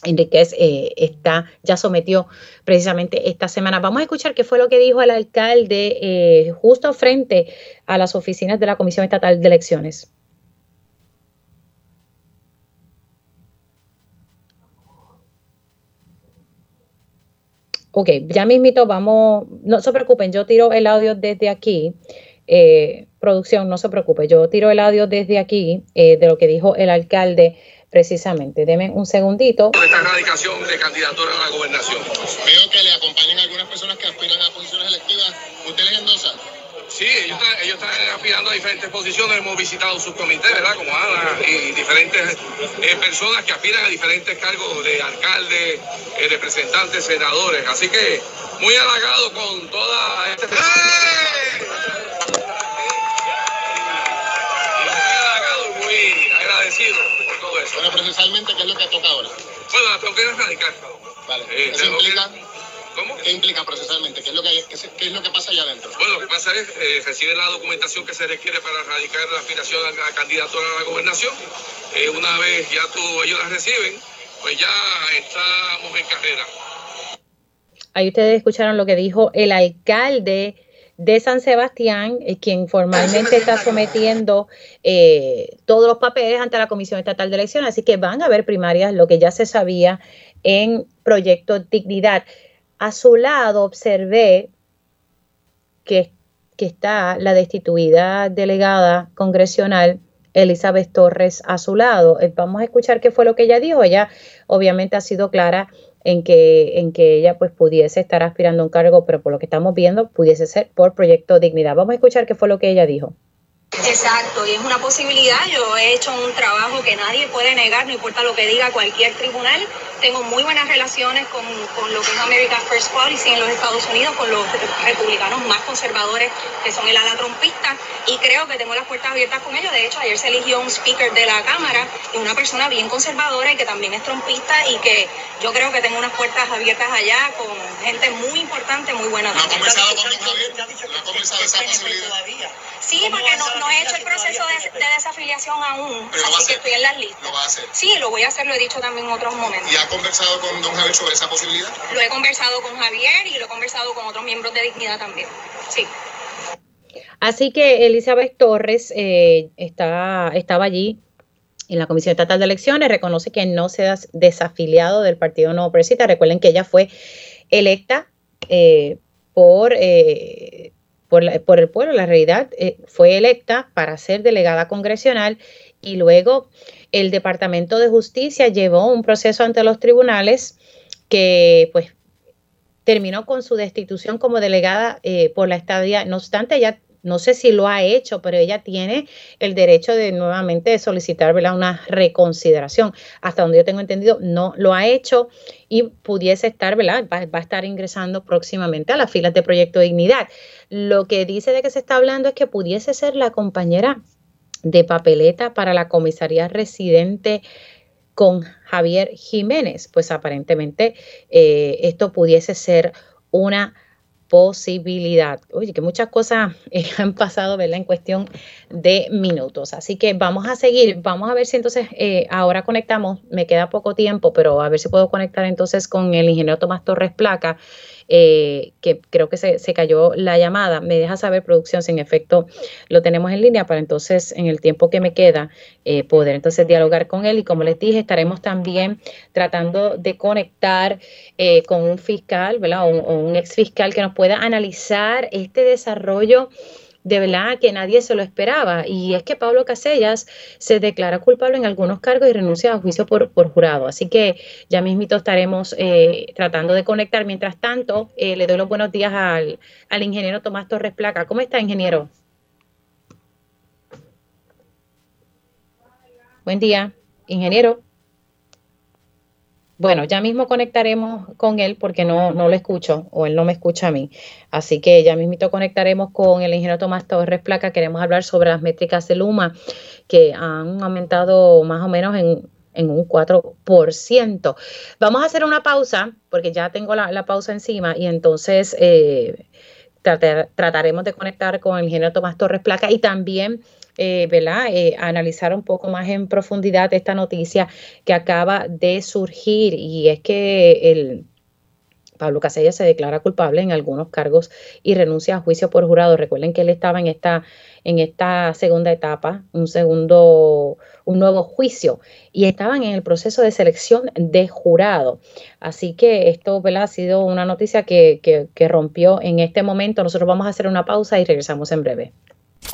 Enríquez eh, está, ya sometió precisamente esta semana. Vamos a escuchar qué fue lo que dijo el alcalde eh, justo frente a las oficinas de la Comisión Estatal de Elecciones. Ok, ya mismito vamos, no se preocupen, yo tiro el audio desde aquí. Eh, producción, no se preocupe, yo tiro el audio desde aquí eh, de lo que dijo el alcalde precisamente. Deme un segundito. Esta erradicación de candidatura a la gobernación. Veo que le acompañan algunas personas que aspiran a posiciones electivas. ¿Usted les endosa? Sí, ellos están, ellos están aspirando a diferentes posiciones. Hemos visitado sus comités, ¿verdad? Como Ana y diferentes eh, personas que aspiran a diferentes cargos de alcalde, eh, representantes, senadores. Así que muy halagado con toda esta. ¡Eh! Muy halagado y muy agradecido por todo eso. Bueno, procesalmente, ¿qué es lo que toca ahora? Bueno, tengo que erradicar. Vale. ¿Eso implica? ¿Qué implica procesalmente? ¿Qué es lo que, qué, es lo que pasa allá adentro? Bueno, lo que pasa es eh, recibir la documentación que se requiere para erradicar la aspiración a la candidatura a la gobernación. Eh, una vez ya tú, ellos la reciben, pues ya estamos en carrera. Ahí ustedes escucharon lo que dijo el alcalde de San Sebastián, eh, quien formalmente está sometiendo eh, todos los papeles ante la Comisión Estatal de Elecciones. Así que van a haber primarias, lo que ya se sabía en Proyecto Dignidad. A su lado observé que, está la destituida delegada congresional Elizabeth Torres a su lado. Eh, vamos a escuchar qué fue lo que ella dijo. Ella obviamente ha sido clara en que, en que ella pues pudiese estar aspirando a un cargo, pero por lo que estamos viendo pudiese ser por Proyecto Dignidad. Vamos a escuchar qué fue lo que ella dijo. Exacto, y es una posibilidad. Yo he hecho un trabajo que nadie puede negar, no importa lo que diga cualquier tribunal. Tengo muy buenas relaciones con, con lo que es America First Policy en los Estados Unidos, con los republicanos más conservadores, que son el ala trompista, y creo que tengo las puertas abiertas con ellos. De hecho, ayer se eligió un speaker de la Cámara, y una persona bien conservadora y que también es trompista, y que yo creo que tengo unas puertas abiertas allá con gente muy importante, muy buena. ¿No ha comenzado? ¿No ha comenzado esa posibilidad? Sí, porque no, no, he hecho el proceso de, de desafiliación aún, así que estoy en las listas. ¿Lo va a hacer? Sí, lo voy a hacer, lo he dicho también en otros momentos. ¿Y ha conversado con don Javier sobre esa posibilidad? Lo he conversado con Javier y lo he conversado con otros miembros de Dignidad también, sí. Así que Elizabeth Torres eh, está, estaba allí en la Comisión Estatal de Elecciones, reconoce que no se ha desafiliado del Partido Nuevo Progresista. Recuerden que ella fue electa eh, por eh, por, el pueblo. La realidad eh, fue electa para ser delegada congresional y luego el Departamento de Justicia llevó un proceso ante los tribunales que pues terminó con su destitución como delegada eh, por la estadía. No obstante, ella no sé si lo ha hecho, pero ella tiene el derecho de nuevamente solicitar una reconsideración. Hasta donde yo tengo entendido, no lo ha hecho y pudiese estar, ¿verdad? Va, a estar ingresando próximamente a las filas de Proyecto Dignidad. Lo que dice de que se está hablando es que pudiese ser la compañera de papeleta para la comisaría residente con Javier Jiménez. Pues aparentemente eh, esto pudiese ser una posibilidad. Oye, que muchas cosas eh, han pasado, ¿verdad? En cuestión de minutos. Así que vamos a seguir. Vamos a ver si entonces eh, ahora conectamos. Me queda poco tiempo, pero a ver si puedo conectar entonces con el ingeniero Tomás Torres Placa eh, que creo que se, cayó la llamada. Me deja saber, producción, si en efecto lo tenemos en línea para entonces, en el tiempo que me queda, eh, poder entonces dialogar con él. Y como les dije, estaremos también tratando de conectar eh, con un fiscal, ¿verdad? O, un ex fiscal que nos pueda analizar este desarrollo de verdad que nadie se lo esperaba. Y es que Pablo Casellas se declara culpable en algunos cargos y renuncia a juicio por, jurado. Así que ya mismito estaremos eh, tratando de conectar. Mientras tanto, eh, le doy los buenos días al, al ingeniero Tomás Torres Placa. ¿Cómo está, ingeniero? Buen día, ingeniero. Bueno, ya mismo conectaremos con él porque no, no lo escucho o él no me escucha a mí. Así que ya mismito conectaremos con el ingeniero Tomás Torres Placa. Queremos hablar sobre las métricas de Luma que han aumentado más o menos en, un 4%. Vamos a hacer una pausa porque ya tengo la, pausa encima y entonces eh, trataremos de conectar con el ingeniero Tomás Torres Placa y también eh, eh, analizar un poco más en profundidad esta noticia que acaba de surgir y es que el Pablo Casella se declara culpable en algunos cargos y renuncia a juicio por jurado. Recuerden que él estaba en esta, en esta segunda etapa, un segundo, un nuevo juicio, y estaban en el proceso de selección de jurado. Así que esto ha sido una noticia que, que rompió en este momento. Nosotros vamos a hacer una pausa y regresamos en breve.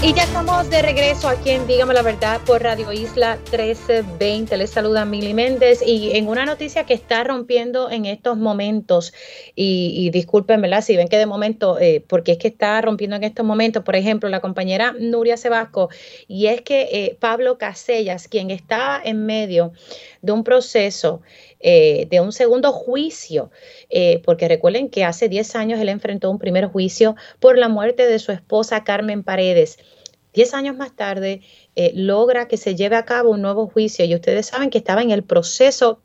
Y ya estamos de regreso aquí en Dígame la Verdad por Radio Isla 1320. Les saluda Mili Méndez y en una noticia que está rompiendo en estos momentos, y, y disculpen, ¿verdad? Si ven que de momento, eh, porque es que está rompiendo en estos momentos, por ejemplo, la compañera Nuria Sebasco, y es que eh, Pablo Casellas, quien estaba en medio de un proceso eh, de un segundo juicio, eh, porque recuerden que hace 10 años él enfrentó un primer juicio por la muerte de su esposa Carmen Paredes. Diez años más tarde eh, logra que se lleve a cabo un nuevo juicio y ustedes saben que estaba en el proceso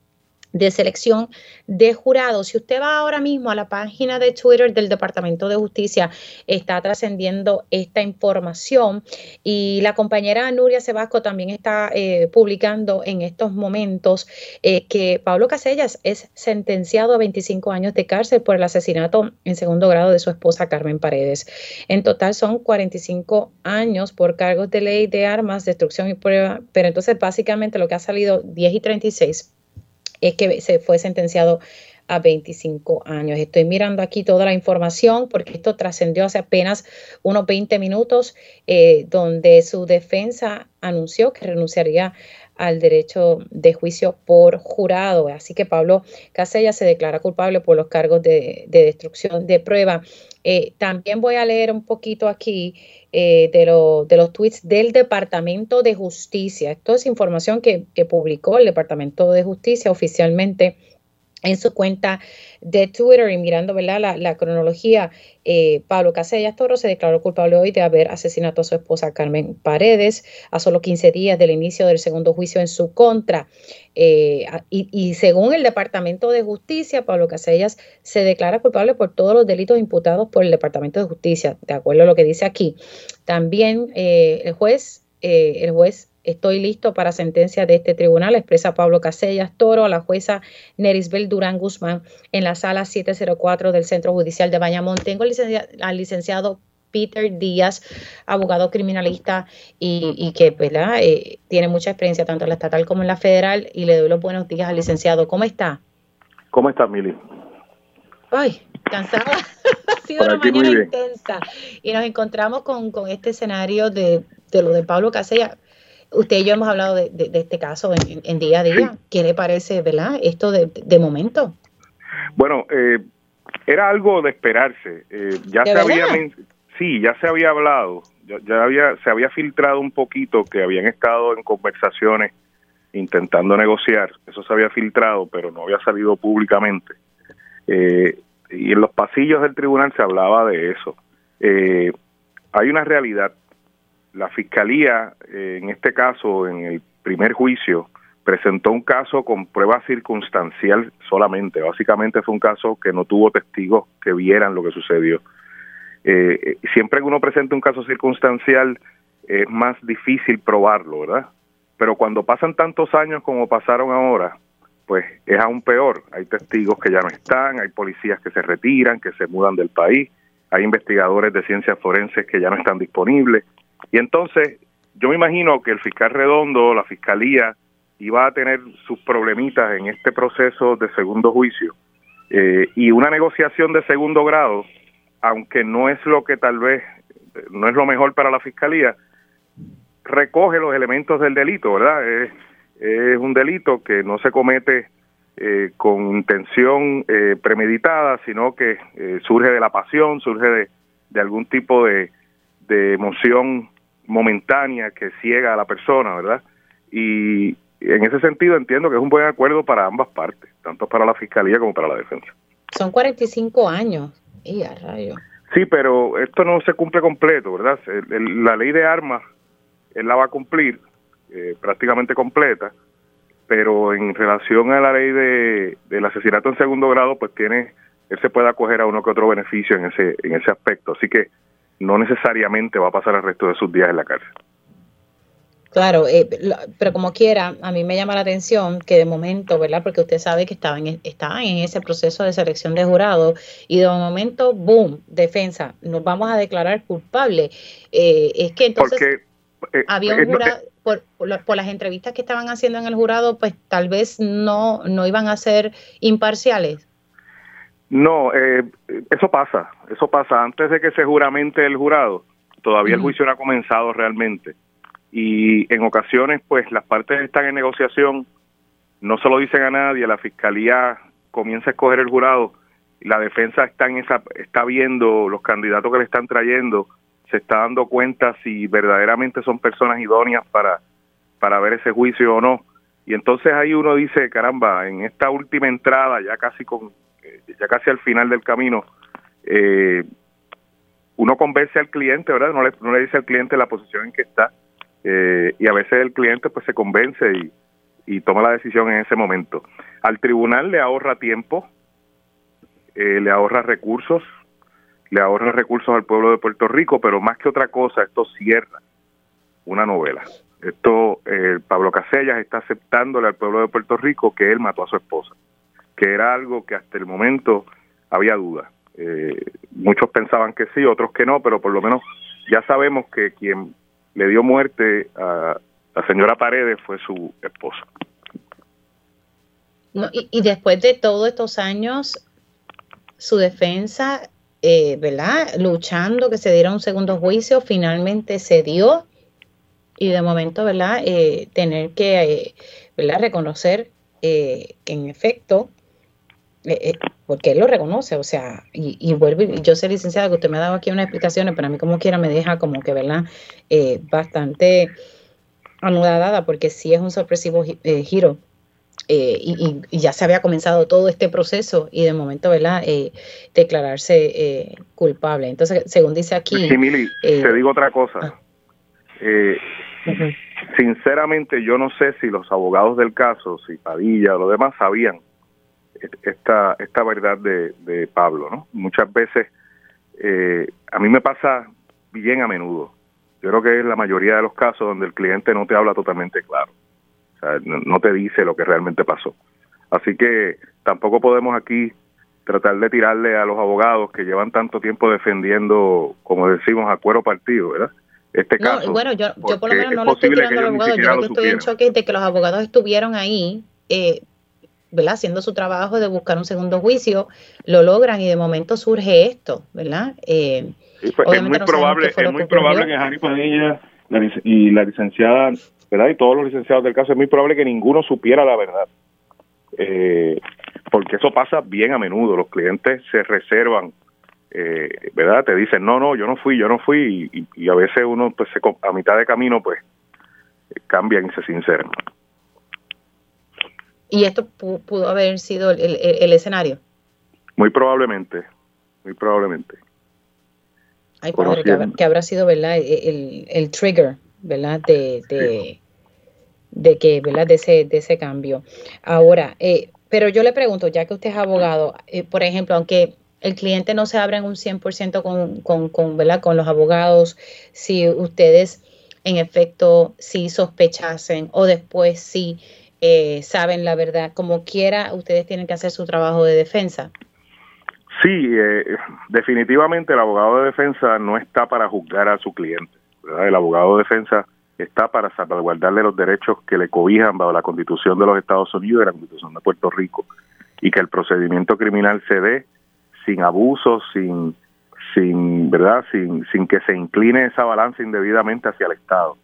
de selección de jurados. Si usted va ahora mismo a la página de Twitter del Departamento de Justicia, está trascendiendo esta información y la compañera Nuria Sebasco también está eh, publicando en estos momentos eh, que Pablo Casellas es sentenciado a 25 años de cárcel por el asesinato en segundo grado de su esposa Carmen Paredes. En total son 45 años por cargos de ley de armas, destrucción y prueba, pero entonces básicamente lo que ha salido 10 y 36 es que se fue sentenciado a 25 años. Estoy mirando aquí toda la información porque esto trascendió hace apenas unos 20 minutos, eh, donde su defensa anunció que renunciaría al derecho de juicio por jurado. Así que Pablo Casella se declara culpable por los cargos de, destrucción de prueba. Eh, también voy a leer un poquito aquí eh, de, de, los tweets del Departamento de Justicia. Esto es información que publicó el Departamento de Justicia oficialmente en su cuenta de Twitter y mirando ¿verdad? La, cronología, eh, Pablo Casellas Toro se declaró culpable hoy de haber asesinado a su esposa Carmen Paredes a solo 15 días del inicio del segundo juicio en su contra. Eh, y, según el Departamento de Justicia, Pablo Casellas se declara culpable por todos los delitos imputados por el Departamento de Justicia, de acuerdo a lo que dice aquí. También eh, el juez, el juez Estoy listo para sentencia de este tribunal, expresa Pablo Casellas Toro a la jueza Nerisbel Durán Guzmán en la sala 704 del Centro Judicial de Bayamón. Tengo al licenciado Peter Díaz, abogado criminalista y, que ¿verdad? Eh, tiene mucha experiencia tanto en la estatal como en la federal. Y le doy los buenos días al licenciado. ¿Cómo está? ¿Cómo está, Mili? Ay, cansada. ha sido una mañana intensa. Y nos encontramos con, este escenario de, lo de Pablo Casella. Usted y yo hemos hablado de, este caso en, día a día. ¿Qué le parece, verdad, esto de, momento? Bueno, eh, era algo de esperarse. Eh, ya se había, sí, ya se había hablado, ya, había, se había filtrado un poquito que habían estado en conversaciones intentando negociar. Eso se había filtrado, pero no había salido públicamente. Eh, y en los pasillos del tribunal se hablaba de eso. Eh, hay una realidad. La fiscalía, en este caso, en el primer juicio, presentó un caso con prueba circunstancial solamente. Básicamente fue un caso que no tuvo testigos que vieran lo que sucedió. Eh, siempre que uno presenta un caso circunstancial es más difícil probarlo, ¿verdad? Pero cuando pasan tantos años como pasaron ahora, pues es aún peor. Hay testigos que ya no están, hay policías que se retiran, que se mudan del país, hay investigadores de ciencias forenses que ya no están disponibles. Y entonces yo me imagino que el fiscal redondo, la fiscalía, iba a tener sus problemitas en este proceso de segundo juicio. Eh, y una negociación de segundo grado, aunque no es lo que tal vez, no es lo mejor para la fiscalía, recoge los elementos del delito, ¿verdad? Es, un delito que no se comete eh, con intención eh, premeditada, sino que surge de la pasión, surge de, de algún tipo de, de emoción momentánea que ciega a la persona, ¿verdad? Y, en ese sentido entiendo que es un buen acuerdo para ambas partes, tanto para la fiscalía como para la defensa. Son 45 años. Y a rayo. Sí, pero esto no se cumple completo, ¿verdad? la ley de armas, él la va a cumplir eh, prácticamente completa, pero en relación a la ley de, del asesinato en segundo grado, pues tiene, él se puede acoger a uno que otro beneficio en ese, en ese aspecto. Así que no necesariamente va a pasar el resto de sus días en la cárcel. Claro, eh, pero como quiera, a mí me llama la atención que de momento, ¿verdad? Porque usted sabe que estaban en, en ese proceso de selección de jurado y de momento, boom, defensa, nos vamos a declarar culpable. Eh, es que entonces eh, había un jurado, por, por, las entrevistas que estaban haciendo en el jurado, pues tal vez no, no iban a ser imparciales. No, eso pasa, eso pasa. Antes de que se juramente el jurado, todavía el juicio no ha comenzado realmente y en ocasiones pues las partes están en negociación, no se lo dicen a nadie, la fiscalía comienza a escoger el jurado, la defensa está en esa está viendo los candidatos que le están trayendo, se está dando cuenta si verdaderamente son personas idóneas para para ver ese juicio o no. Y entonces ahí uno dice, caramba, en esta última entrada, ya casi con eh, ya casi al final del camino, eh, uno convence al cliente, ¿verdad? No le, no le dice al cliente la posición en que está eh, y a veces el cliente pues se convence y, y, toma la decisión en ese momento. Al tribunal le ahorra tiempo, eh, le ahorra recursos, le ahorra recursos al pueblo de Puerto Rico, pero más que otra cosa, esto cierra una novela. Esto, eh, Pablo Casellas está aceptándole al pueblo de Puerto Rico que él mató a su esposa, que era algo que hasta el momento había duda. muchos pensaban que sí, otros que no, pero por lo menos ya sabemos que quien le dio muerte a la señora Paredes fue su esposo. y, después de todos estos años, su defensa, eh, ¿verdad? Luchando que se diera un segundo juicio, finalmente se dio. Y de momento, ¿verdad? Eh, tener que, eh, ¿verdad? Reconocer que en efecto eh, eh, porque él lo reconoce, o sea, y, y vuelve, yo sé licenciada que usted me ha dado aquí unas explicaciones, pero a mí como quiera me deja como que, ¿verdad? Eh, bastante anudada, porque sí es un sorpresivo giro. Y, ya se había comenzado todo este proceso y de momento, ¿verdad? declararse culpable. Entonces, según dice aquí... Sí, Mili, te digo otra cosa. Ah. Sinceramente, yo no sé si los abogados del caso, si Padilla o los demás sabían esta, esta verdad de, de Pablo, ¿no? Muchas veces eh, a mí me pasa bien a menudo. Yo creo que es la mayoría de los casos donde el cliente no te habla totalmente claro. O sea, no, te dice lo que realmente pasó. Así que tampoco podemos aquí tratar de tirarle a los abogados que llevan tanto tiempo defendiendo, como decimos, a cuero partido, ¿verdad? Este caso. Bueno, yo, yo por lo menos no le estoy tirando a los abogados, yo que estoy en choque de que los abogados estuvieron ahí, eh, ¿verdad? Haciendo su trabajo de buscar un segundo juicio, lo logran y de momento surge esto, ¿verdad? Eh, pues, es muy probable, es muy probable que Jani Padilla y la licenciada, ¿verdad? Y todos los licenciados del caso, es muy probable que ninguno supiera la verdad. Eh, porque eso pasa bien a menudo. Los clientes se reservan, eh, ¿verdad? Te dicen, no, no, yo no fui, yo no fui, y, a veces uno, pues, a mitad de camino, pues, cambian y se sinceran. ¿Y esto pudo haber sido el, escenario? Muy probablemente, muy probablemente. Ay, padre, que, habrá sido, ¿verdad? El, trigger, ¿verdad? De, de, de que, ¿verdad? De ese, de ese cambio. Ahora, eh, pero yo le pregunto, ya que usted es abogado, eh, por ejemplo, aunque el cliente no se abra en un 100% con, con, con, ¿verdad? con los abogados, si ustedes en efecto sí sospechasen o después sí eh, saben la verdad, como quiera, ustedes tienen que hacer su trabajo de defensa. Sí, eh, definitivamente el abogado de defensa no está para juzgar a su cliente. El abogado de defensa está para salvaguardarle los derechos que le cobijan bajo la Constitución de los Estados Unidos y la Constitución de Puerto Rico y que el procedimiento criminal se dé sin abusos, sin sin verdad, sin sin que se incline esa balanza indebidamente hacia el Estado.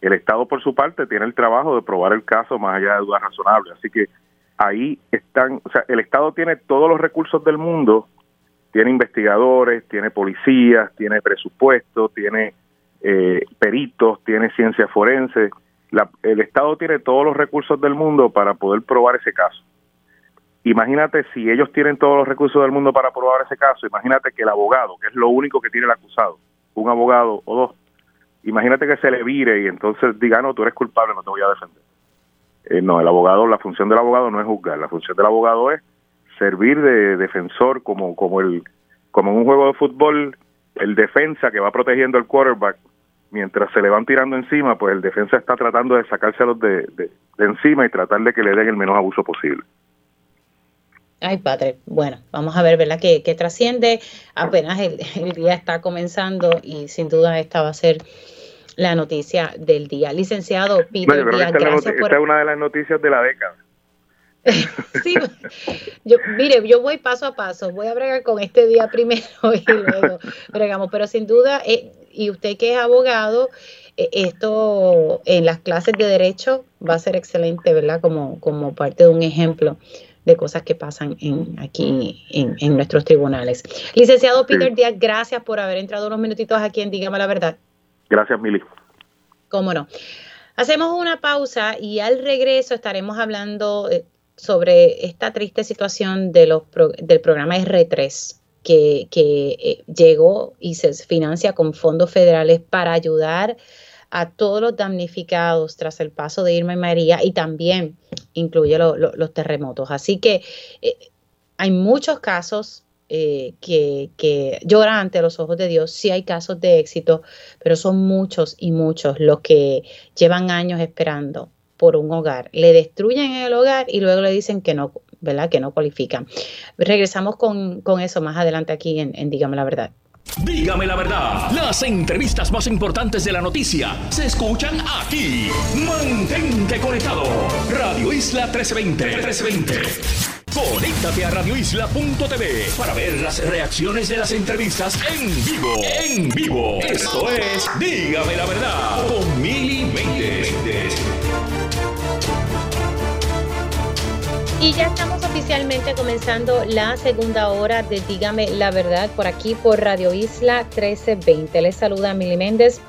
El Estado por su parte tiene el trabajo de probar el caso más allá de dudas razonables, así que ahí están, o sea, el Estado tiene todos los recursos del mundo, tiene investigadores, tiene policías, tiene presupuesto, tiene eh, peritos, tiene ciencia forense. el Estado tiene todos los recursos del mundo para poder probar ese caso. Imagínate si ellos tienen todos los recursos del mundo para probar ese caso, imagínate que el abogado, que es lo único que tiene el acusado, un abogado o dos, imagínate que se le vire y entonces diga, no, tú eres culpable, no te voy a defender. Eh, no, el abogado, la función del abogado no es juzgar, la función del abogado es servir de defensor como, como, el, como en un juego de fútbol, el defensa que va protegiendo el quarterback mientras se le van tirando encima, pues el defensa está tratando de sacárselos de, de, encima y tratar de que le den el menos abuso posible. Ay, padre. Bueno, vamos a ver, ¿verdad? Que, que trasciende. Apenas el, día está comenzando y sin duda esta va a ser la noticia del día. Licenciado Peter gracias por... Esta es una de las noticias de la década. sí, yo, mire, yo voy paso a paso, voy a bregar con este día primero y luego bregamos, pero sin duda, eh, y usted que es abogado, eh, esto en las clases de derecho va a ser excelente, ¿verdad? Como, como parte de un ejemplo de cosas que pasan en, aquí en, nuestros tribunales. Licenciado Peter Díaz, gracias por haber entrado unos minutitos aquí en Dígame la Verdad. Gracias, Mili. Cómo no. Hacemos una pausa y al regreso estaremos hablando eh, sobre esta triste situación de los del programa R3 que, eh, llegó y se financia con fondos federales para ayudar a todos los damnificados tras el paso de Irma y María y también incluye los terremotos. Así que eh, hay muchos casos eh, que, que lloran ante los ojos de Dios. Sí hay casos de éxito, pero son muchos y muchos los que llevan años esperando por un hogar. Le destruyen el hogar y luego le dicen que no, ¿verdad? Que no cualifican. Regresamos con, eso más adelante aquí en, en Dígame la Verdad. Dígame la verdad, las entrevistas más importantes de la noticia se escuchan aquí. Mantente conectado. Radio Isla 1320. 1320. Conéctate a radioisla.tv para ver las reacciones de las entrevistas en vivo. En vivo. Esto es Dígame la verdad con Mili Y ya estamos oficialmente comenzando la segunda hora de Dígame la Verdad por aquí por Radio Isla 1320. Les saluda Mili Méndez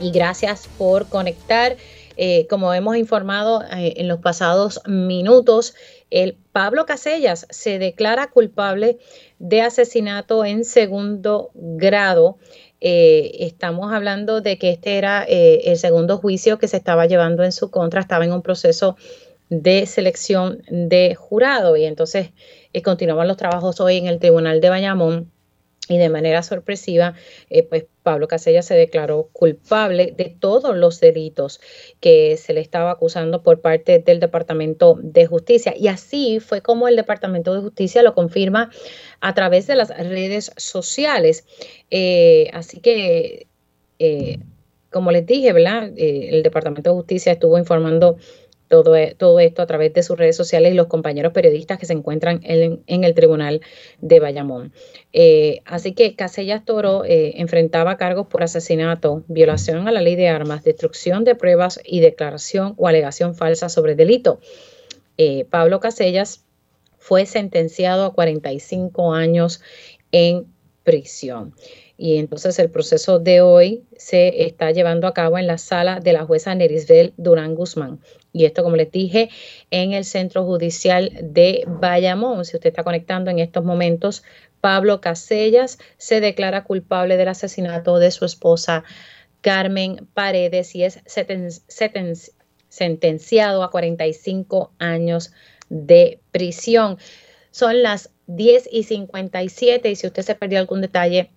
y gracias por conectar. Eh, como hemos informado eh, en los pasados minutos, el Pablo Casellas se declara culpable de asesinato en segundo grado. Eh, estamos hablando de que este era el segundo juicio que se estaba llevando en su contra, estaba en un proceso de selección de jurado. Y entonces eh, continuaban los trabajos hoy en el Tribunal de Bayamón y de manera sorpresiva, eh, pues Pablo Casella se declaró culpable de todos los delitos que se le estaba acusando por parte del Departamento de Justicia. Y así fue como el Departamento de Justicia lo confirma a través de las redes sociales. Eh, así que, eh, como les dije, ¿verdad? el Departamento de Justicia estuvo informando todo, e, todo, esto a través de sus redes sociales y los compañeros periodistas que se encuentran en, el tribunal de Bayamón. Eh, así que Casellas Toro eh, enfrentaba cargos por asesinato, violación a la ley de armas, destrucción de pruebas y declaración o alegación falsa sobre delito. Eh, Pablo Casellas fue sentenciado a 45 años en prisión. Y entonces el proceso de hoy se está llevando a cabo en la sala de la jueza Nerisbel Durán Guzmán. Y esto, como les dije, en el Centro Judicial de Bayamón. Si usted está conectando en estos momentos, Pablo Casellas se declara culpable del asesinato de su esposa Carmen Paredes y es sentenciado a 45 años de prisión. Son las 10 y 57 y si usted se perdió algún detalle,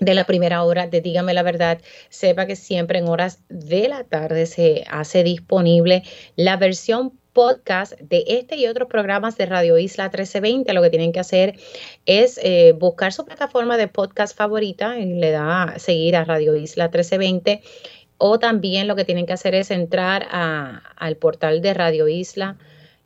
de la primera hora de Dígame la Verdad, sepa que siempre en horas de la tarde se hace disponible la versión podcast de este y otros programas de Radio Isla 1320. Lo que tienen que hacer es eh, buscar su plataforma de podcast favorita y le da a seguir a Radio Isla 1320. O también lo que tienen que hacer es entrar al portal de Radio Isla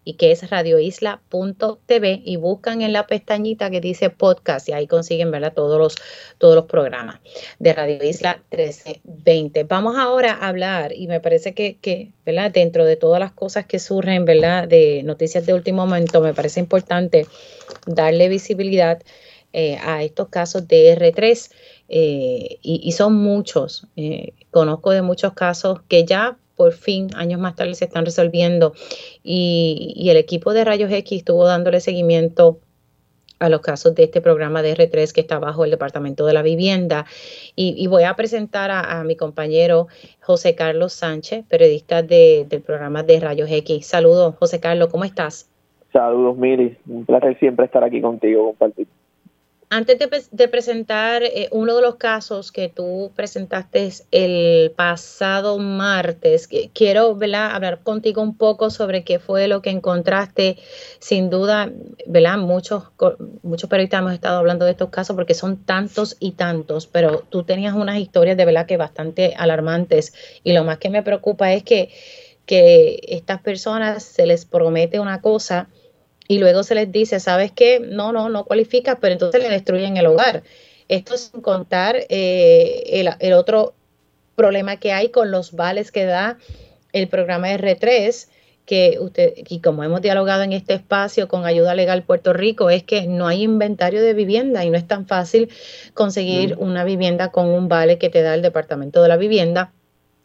y que es radioisla.tv y buscan en la pestañita que dice podcast y ahí consiguen. Todos, los, todos los programas de Radio Isla 1320. Vamos ahora a hablar y me parece que, que ¿verdad? dentro de todas las cosas que surgen ¿verdad? de noticias de último momento, me parece importante darle visibilidad eh, a estos casos de R3 eh, y, son muchos. Eh, conozco de muchos casos que ya por fin, años más tarde, se están resolviendo. Y, el equipo de Rayos X estuvo dándole seguimiento a los casos de este programa de R3 que está bajo el Departamento de la Vivienda. Y, voy a presentar a, mi compañero José Carlos Sánchez, periodista del programa de Rayos X. Saludos, José Carlos, ¿cómo estás? Saludos, Miri. Un placer siempre estar aquí contigo, compartir. Antes de, presentar eh, uno de los casos que tú presentaste el pasado martes, quiero hablar contigo un poco sobre qué fue lo que encontraste. Sin duda, ¿verdad? Muchos, muchos periodistas hemos estado hablando de estos casos porque son tantos y tantos, pero tú tenías unas historias de verdad que bastante alarmantes y lo más que me preocupa es que, que estas personas se les promete una cosa y luego se les dice, ¿sabes qué? No, no, no cualifica, pero entonces le destruyen el hogar. Esto sin contar eh, el, otro problema que hay con los vales que da el programa R3, que usted, y como hemos dialogado en este espacio con Ayuda Legal Puerto Rico, es que no hay inventario de vivienda y no es tan fácil conseguir una vivienda con un vale que te da el Departamento de la Vivienda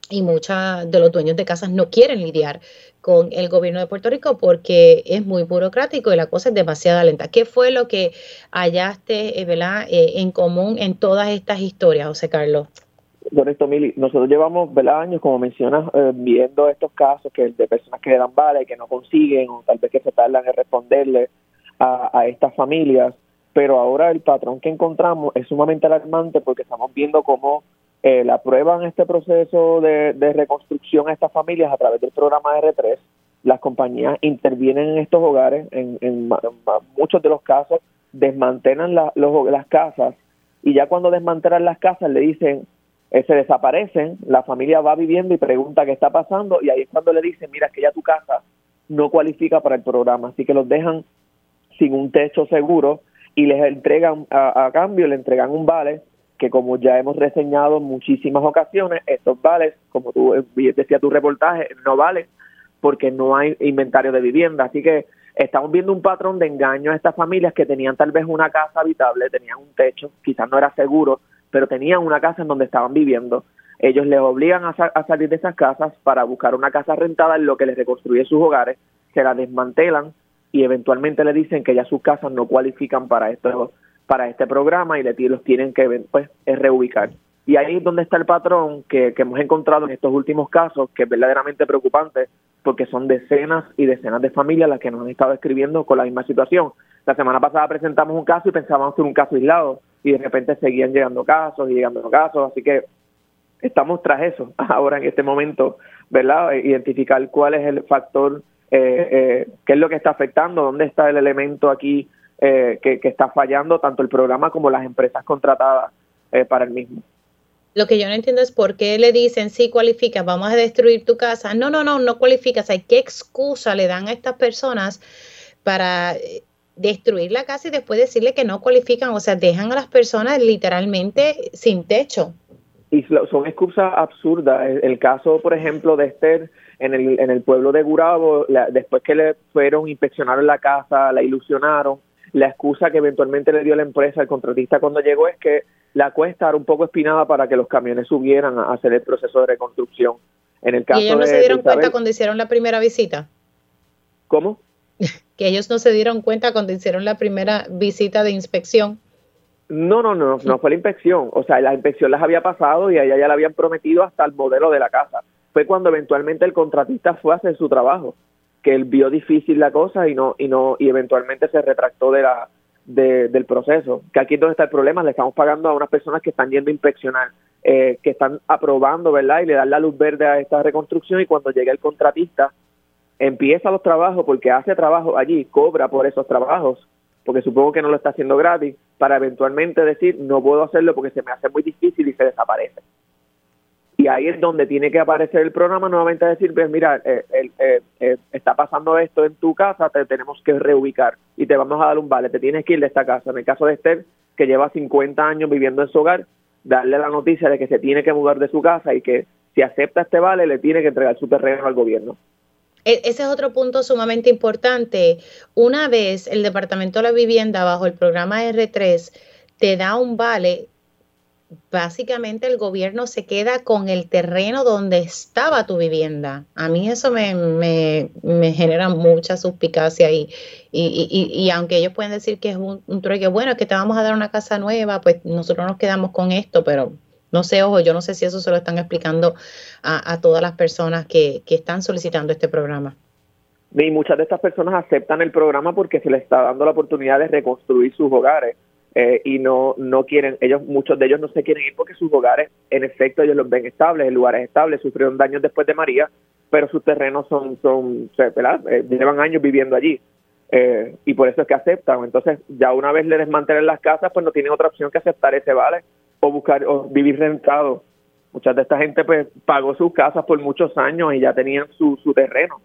y muchos de los dueños de casas no quieren lidiar con el gobierno de Puerto Rico porque es muy burocrático y la cosa es demasiado lenta. ¿Qué fue lo que hallaste eh. Eh, en común en todas estas historias, José Carlos? Con esto, Mili, nosotros llevamos ¿verdad? años, como mencionas, eh, viendo estos casos que de personas que dan vale y que no consiguen o tal vez que se tardan en responderle a, a estas familias, pero ahora el patrón que encontramos es sumamente alarmante porque estamos viendo cómo eh, la aprueban este proceso de, reconstrucción a estas familias a través del programa R3. Las compañías intervienen en estos hogares, en, muchos de los casos desmantelan las casas y ya cuando desmantelan las casas le dicen, eh, se desaparecen, la familia va viviendo y pregunta qué está pasando y ahí es cuando le dicen, mira, que ya tu casa no cualifica para el programa, así que los dejan sin un techo seguro y les entregan a, a cambio, le entregan un vale que como ya hemos reseñado en muchísimas ocasiones, estos vales, como tú decía tu reportaje, no valen porque no hay inventario de vivienda. Así que estamos viendo un patrón de engaño a estas familias que tenían tal vez una casa habitable, tenían un techo, quizás no era seguro, pero tenían una casa en donde estaban viviendo. Ellos les obligan a, salir de esas casas para buscar una casa rentada en lo que les reconstruye sus hogares, se la desmantelan y eventualmente le dicen que ya sus casas no cualifican para esto para este programa y los tienen que pues, reubicar. Y ahí es donde está el patrón que, hemos encontrado en estos últimos casos, que es verdaderamente preocupante, porque son decenas y decenas de familias las que nos han estado escribiendo con la misma situación. La semana pasada presentamos un caso y pensábamos que era un caso aislado y de repente seguían llegando casos y llegando casos, así que estamos tras eso ahora en este momento, ¿verdad? Identificar cuál es el factor, eh, eh, qué es lo que está afectando, dónde está el elemento aquí eh, que, que, está fallando, tanto el programa como las empresas contratadas para el mismo. Lo que yo no entiendo es por qué le dicen, sí, cualifica, vamos a destruir tu casa. No, no, no, no cualificas. ¿Hay qué excusa le dan a estas personas para destruir la casa y después decirle que no cualifican? O sea, dejan a las personas literalmente sin techo y son excusas absurdas. El, caso, por ejemplo, de Esther en el, en el pueblo de Gurabo, después que le fueron, inspeccionaron la casa, la ilusionaron, la excusa que eventualmente le dio la empresa al contratista cuando llegó es que la cuesta era un poco espinada para que los camiones subieran a hacer el proceso de reconstrucción. En el caso ¿Y ellos no se dieron cuenta cuando hicieron la primera visita? ¿Cómo? que ellos no se dieron cuenta cuando hicieron la primera visita de inspección. No, no, no, no fue la inspección. O sea, la inspección las había pasado y a ella ya le habían prometido hasta el modelo de la casa. Fue cuando eventualmente el contratista fue a hacer su trabajo, que él vio difícil la cosa y no y no y eventualmente se retractó de la del proceso. Que aquí es donde está el problema, le estamos pagando a unas personas que están yendo a inspeccionar, eh, que están aprobando, ¿verdad? Y le dan la luz verde a esta reconstrucción y cuando llega el contratista empieza los trabajos porque hace trabajo allí, cobra por esos trabajos porque supongo que no lo está haciendo gratis, para eventualmente decir, no puedo hacerlo porque se me hace muy difícil y se desaparece. Y ahí es donde tiene que aparecer el programa nuevamente a decir, pues mira, eh, eh, eh, está pasando esto en tu casa, te tenemos que reubicar y te vamos a dar un vale, te tienes que ir de esta casa. En el caso de Esther, que lleva 50 años viviendo en su hogar, darle la noticia de que se tiene que mudar de su casa y que si acepta este vale, le tiene que entregar su terreno al gobierno. E, ese es otro punto sumamente importante. Una vez el Departamento de la Vivienda bajo el programa R3 te da un vale, básicamente el gobierno se queda con el terreno donde estaba tu vivienda. A mí eso me, me, genera mucha suspicacia y, y, y, aunque ellos pueden decir que es un, un trueque, bueno, que te vamos a dar una casa nueva, pues nosotros nos quedamos con esto, pero no sé, ojo, yo no sé si eso se lo están explicando a, todas las personas que, están solicitando este programa. Y muchas de estas personas aceptan el programa porque se les está dando la oportunidad de reconstruir sus hogares eh, y no no quieren, ellos muchos de ellos no se quieren ir porque sus hogares, en efecto, ellos los ven estables, el lugar es estable, sufrieron daños después de María, pero sus terrenos son, son ¿verdad? Eh, llevan años viviendo allí. Eh, y por eso es que aceptan. Entonces, ya una vez le desmantelen las casas, pues no tienen otra opción que aceptar ese vale o buscar o vivir rentado. Muchas de esta gente pues pagó sus casas por muchos años y ya tenían su, su terreno.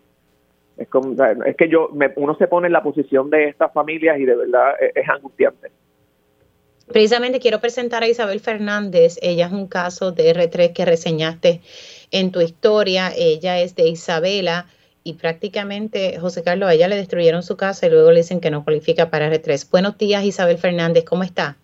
Es, como, es que yo uno se pone en la posición de estas familias y de verdad es, es angustiante. Precisamente quiero presentar a Isabel Fernández. Ella es un caso de R3 que reseñaste en tu historia. Ella es de Isabela y prácticamente, José Carlos, a ella le destruyeron su casa y luego le dicen que no cualifica para R3. Buenos días, Isabel Fernández, ¿cómo está?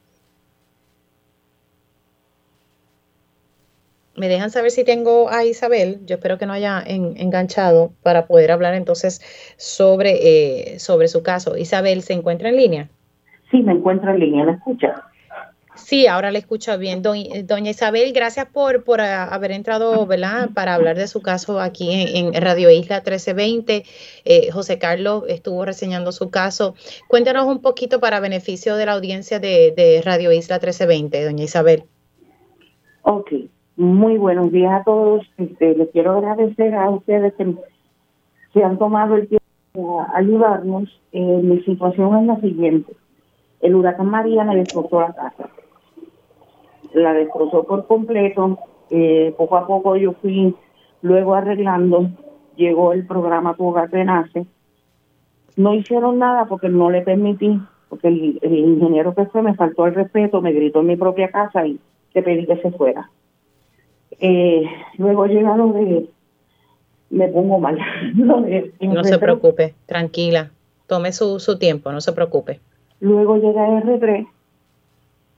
me dejan saber si tengo a Isabel. Yo espero que no haya enganchado para poder hablar entonces sobre, eh, sobre su caso. Isabel, ¿se encuentra en línea? Sí, me encuentro en línea. ¿La escucha? Sí, ahora le escucho bien. Doña Isabel, gracias por, por haber entrado para hablar de su caso aquí en, Radio Isla 1320. Eh, José Carlos estuvo reseñando su caso. Cuéntanos un poquito para beneficio de la audiencia de, Radio Isla 1320, doña Isabel. Ok, muy buenos días a todos. Este, les quiero agradecer a ustedes que se han tomado el tiempo a ayudarnos. Eh, mi situación es la siguiente. El huracán María me destrozó la casa. La destrozó por completo. Eh, poco a poco yo fui luego arreglando. Llegó el programa Tu Hogar Nace. No hicieron nada porque no le permití, porque el, el ingeniero que fue me faltó el respeto, me gritó en mi propia casa y le pedí que se fuera eh, luego llega lo de, me pongo mal. no se preocupe, tranquila, tome su, su tiempo, no se preocupe. Luego llega R3,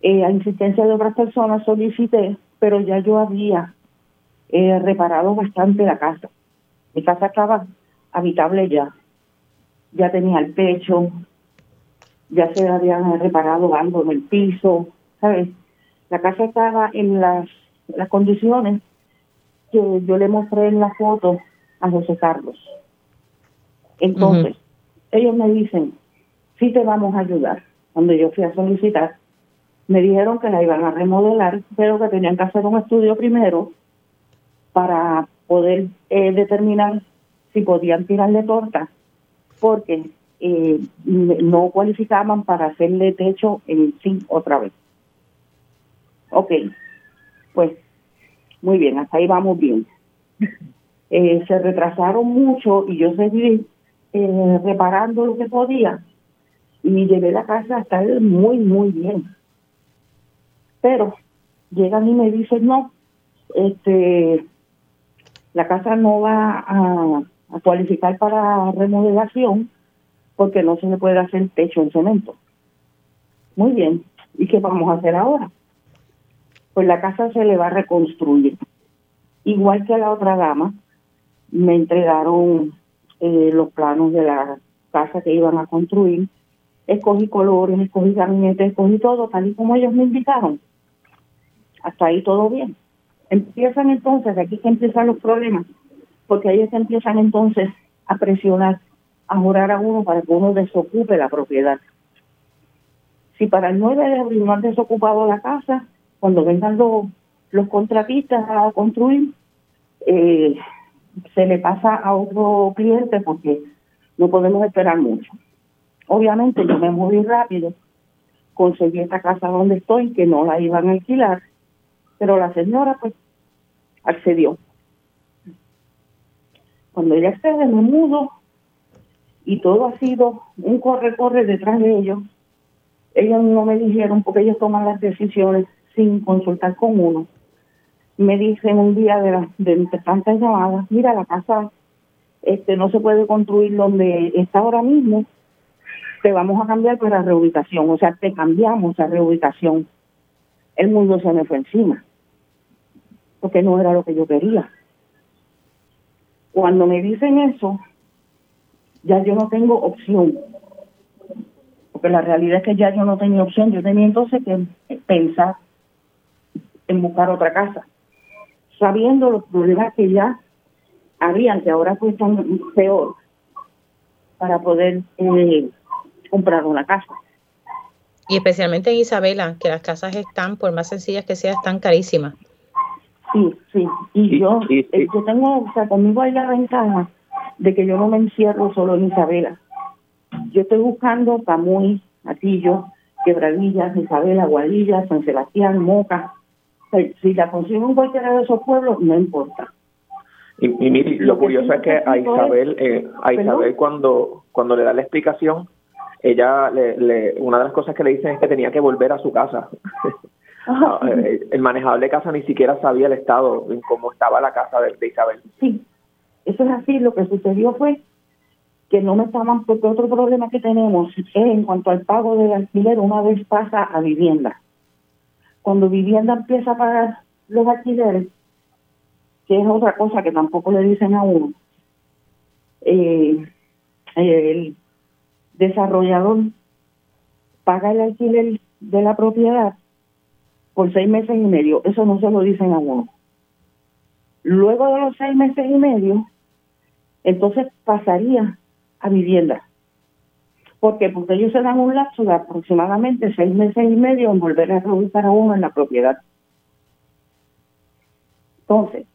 eh, a insistencia de otras personas solicité, pero ya yo había eh, reparado bastante la casa. Mi casa estaba habitable ya, ya tenía el techo, ya se habían reparado algo en el piso, ¿sabes? La casa estaba en las las condiciones que yo le mostré en la foto a José Carlos. Entonces, ellos me dicen, sí te vamos a ayudar. Cuando yo fui a solicitar, me dijeron que la iban a remodelar, pero que tenían que hacer un estudio primero para poder eh, determinar si podían tirarle torta, porque eh, no cualificaban para hacerle techo en sí otra vez. Ok, pues muy bien, hasta ahí vamos bien. Eh, se retrasaron mucho y yo seguí reparando lo que podía y llevé la casa a estar muy, muy bien pero llegan y me dicen, no, este, la casa no va a, cualificar para remodelación porque no se le puede hacer techo en cemento. Muy bien, ¿y qué vamos a hacer ahora? Pues la casa se le va a reconstruir. Igual que a la otra dama, me entregaron eh, los planos de la casa que iban a construir, escogí colores, escogí gabinetes, escogí todo tal y como ellos me indicaron hasta ahí todo bien. Empiezan entonces, aquí que empiezan los problemas, porque que empiezan entonces a presionar, a jurar a uno para que uno desocupe la propiedad. Si para el 9 de abril no han desocupado la casa, cuando vengan los, los contratistas a construir, eh, se le pasa a otro cliente porque no podemos esperar mucho. Obviamente yo me moví rápido, conseguí esta casa donde estoy, que no la iban a alquilar, pero la señora pues accedió. Cuando ella accede me mudo y todo ha sido un corre-corre detrás de ellos. Ellos no me dijeron porque ellos toman las decisiones sin consultar con uno. Me dicen un día de, la, de tantas llamadas, mira, la casa este no se puede construir donde está ahora mismo, te vamos a cambiar para reubicación, o sea, te cambiamos a reubicación. El mundo se me fue encima porque no era lo que yo quería. Cuando me dicen eso, ya yo no tengo opción, porque la realidad es que ya yo no tenía opción, yo tenía entonces que pensar en buscar otra casa, sabiendo los problemas que ya habían, que ahora cuestan peor, para poder eh, comprar una casa. Y especialmente en Isabela, que las casas están, por más sencillas que sean, están carísimas. Sí, sí. Y yo, eh, yo tengo, o sea, conmigo hay la ventaja de que yo no me encierro solo en Isabela. Yo estoy buscando Camuy, Atillo, Quebradillas, Isabela, Guadilla, San Sebastián, Moca. si la consigo en cualquiera de esos pueblos, no importa. Y, y lo, curioso es que a Isabel, eh, a Isabel cuando, cuando le da la explicación, ella, le, le, una de las cosas que le dicen es que tenía que volver a su casa. Eh, el manejador de casa ni siquiera sabía el estado en cómo estaba la casa de, Isabel. Sí, eso es así. Lo que sucedió fue que no me estaban, porque otro problema que tenemos es en cuanto al pago del alquiler, una vez pasa a vivienda. Cuando vivienda empieza a pagar los alquileres, que es otra cosa que tampoco le dicen a uno, eh, el desarrollador paga el alquiler de la propiedad por seis meses y medio. Eso no se lo dicen a uno. Luego de los seis meses y medio, entonces pasaría a vivienda. ¿Por qué? Porque ellos se dan un lapso de aproximadamente seis meses y medio en volver a reubicar a uno en la propiedad. Entonces,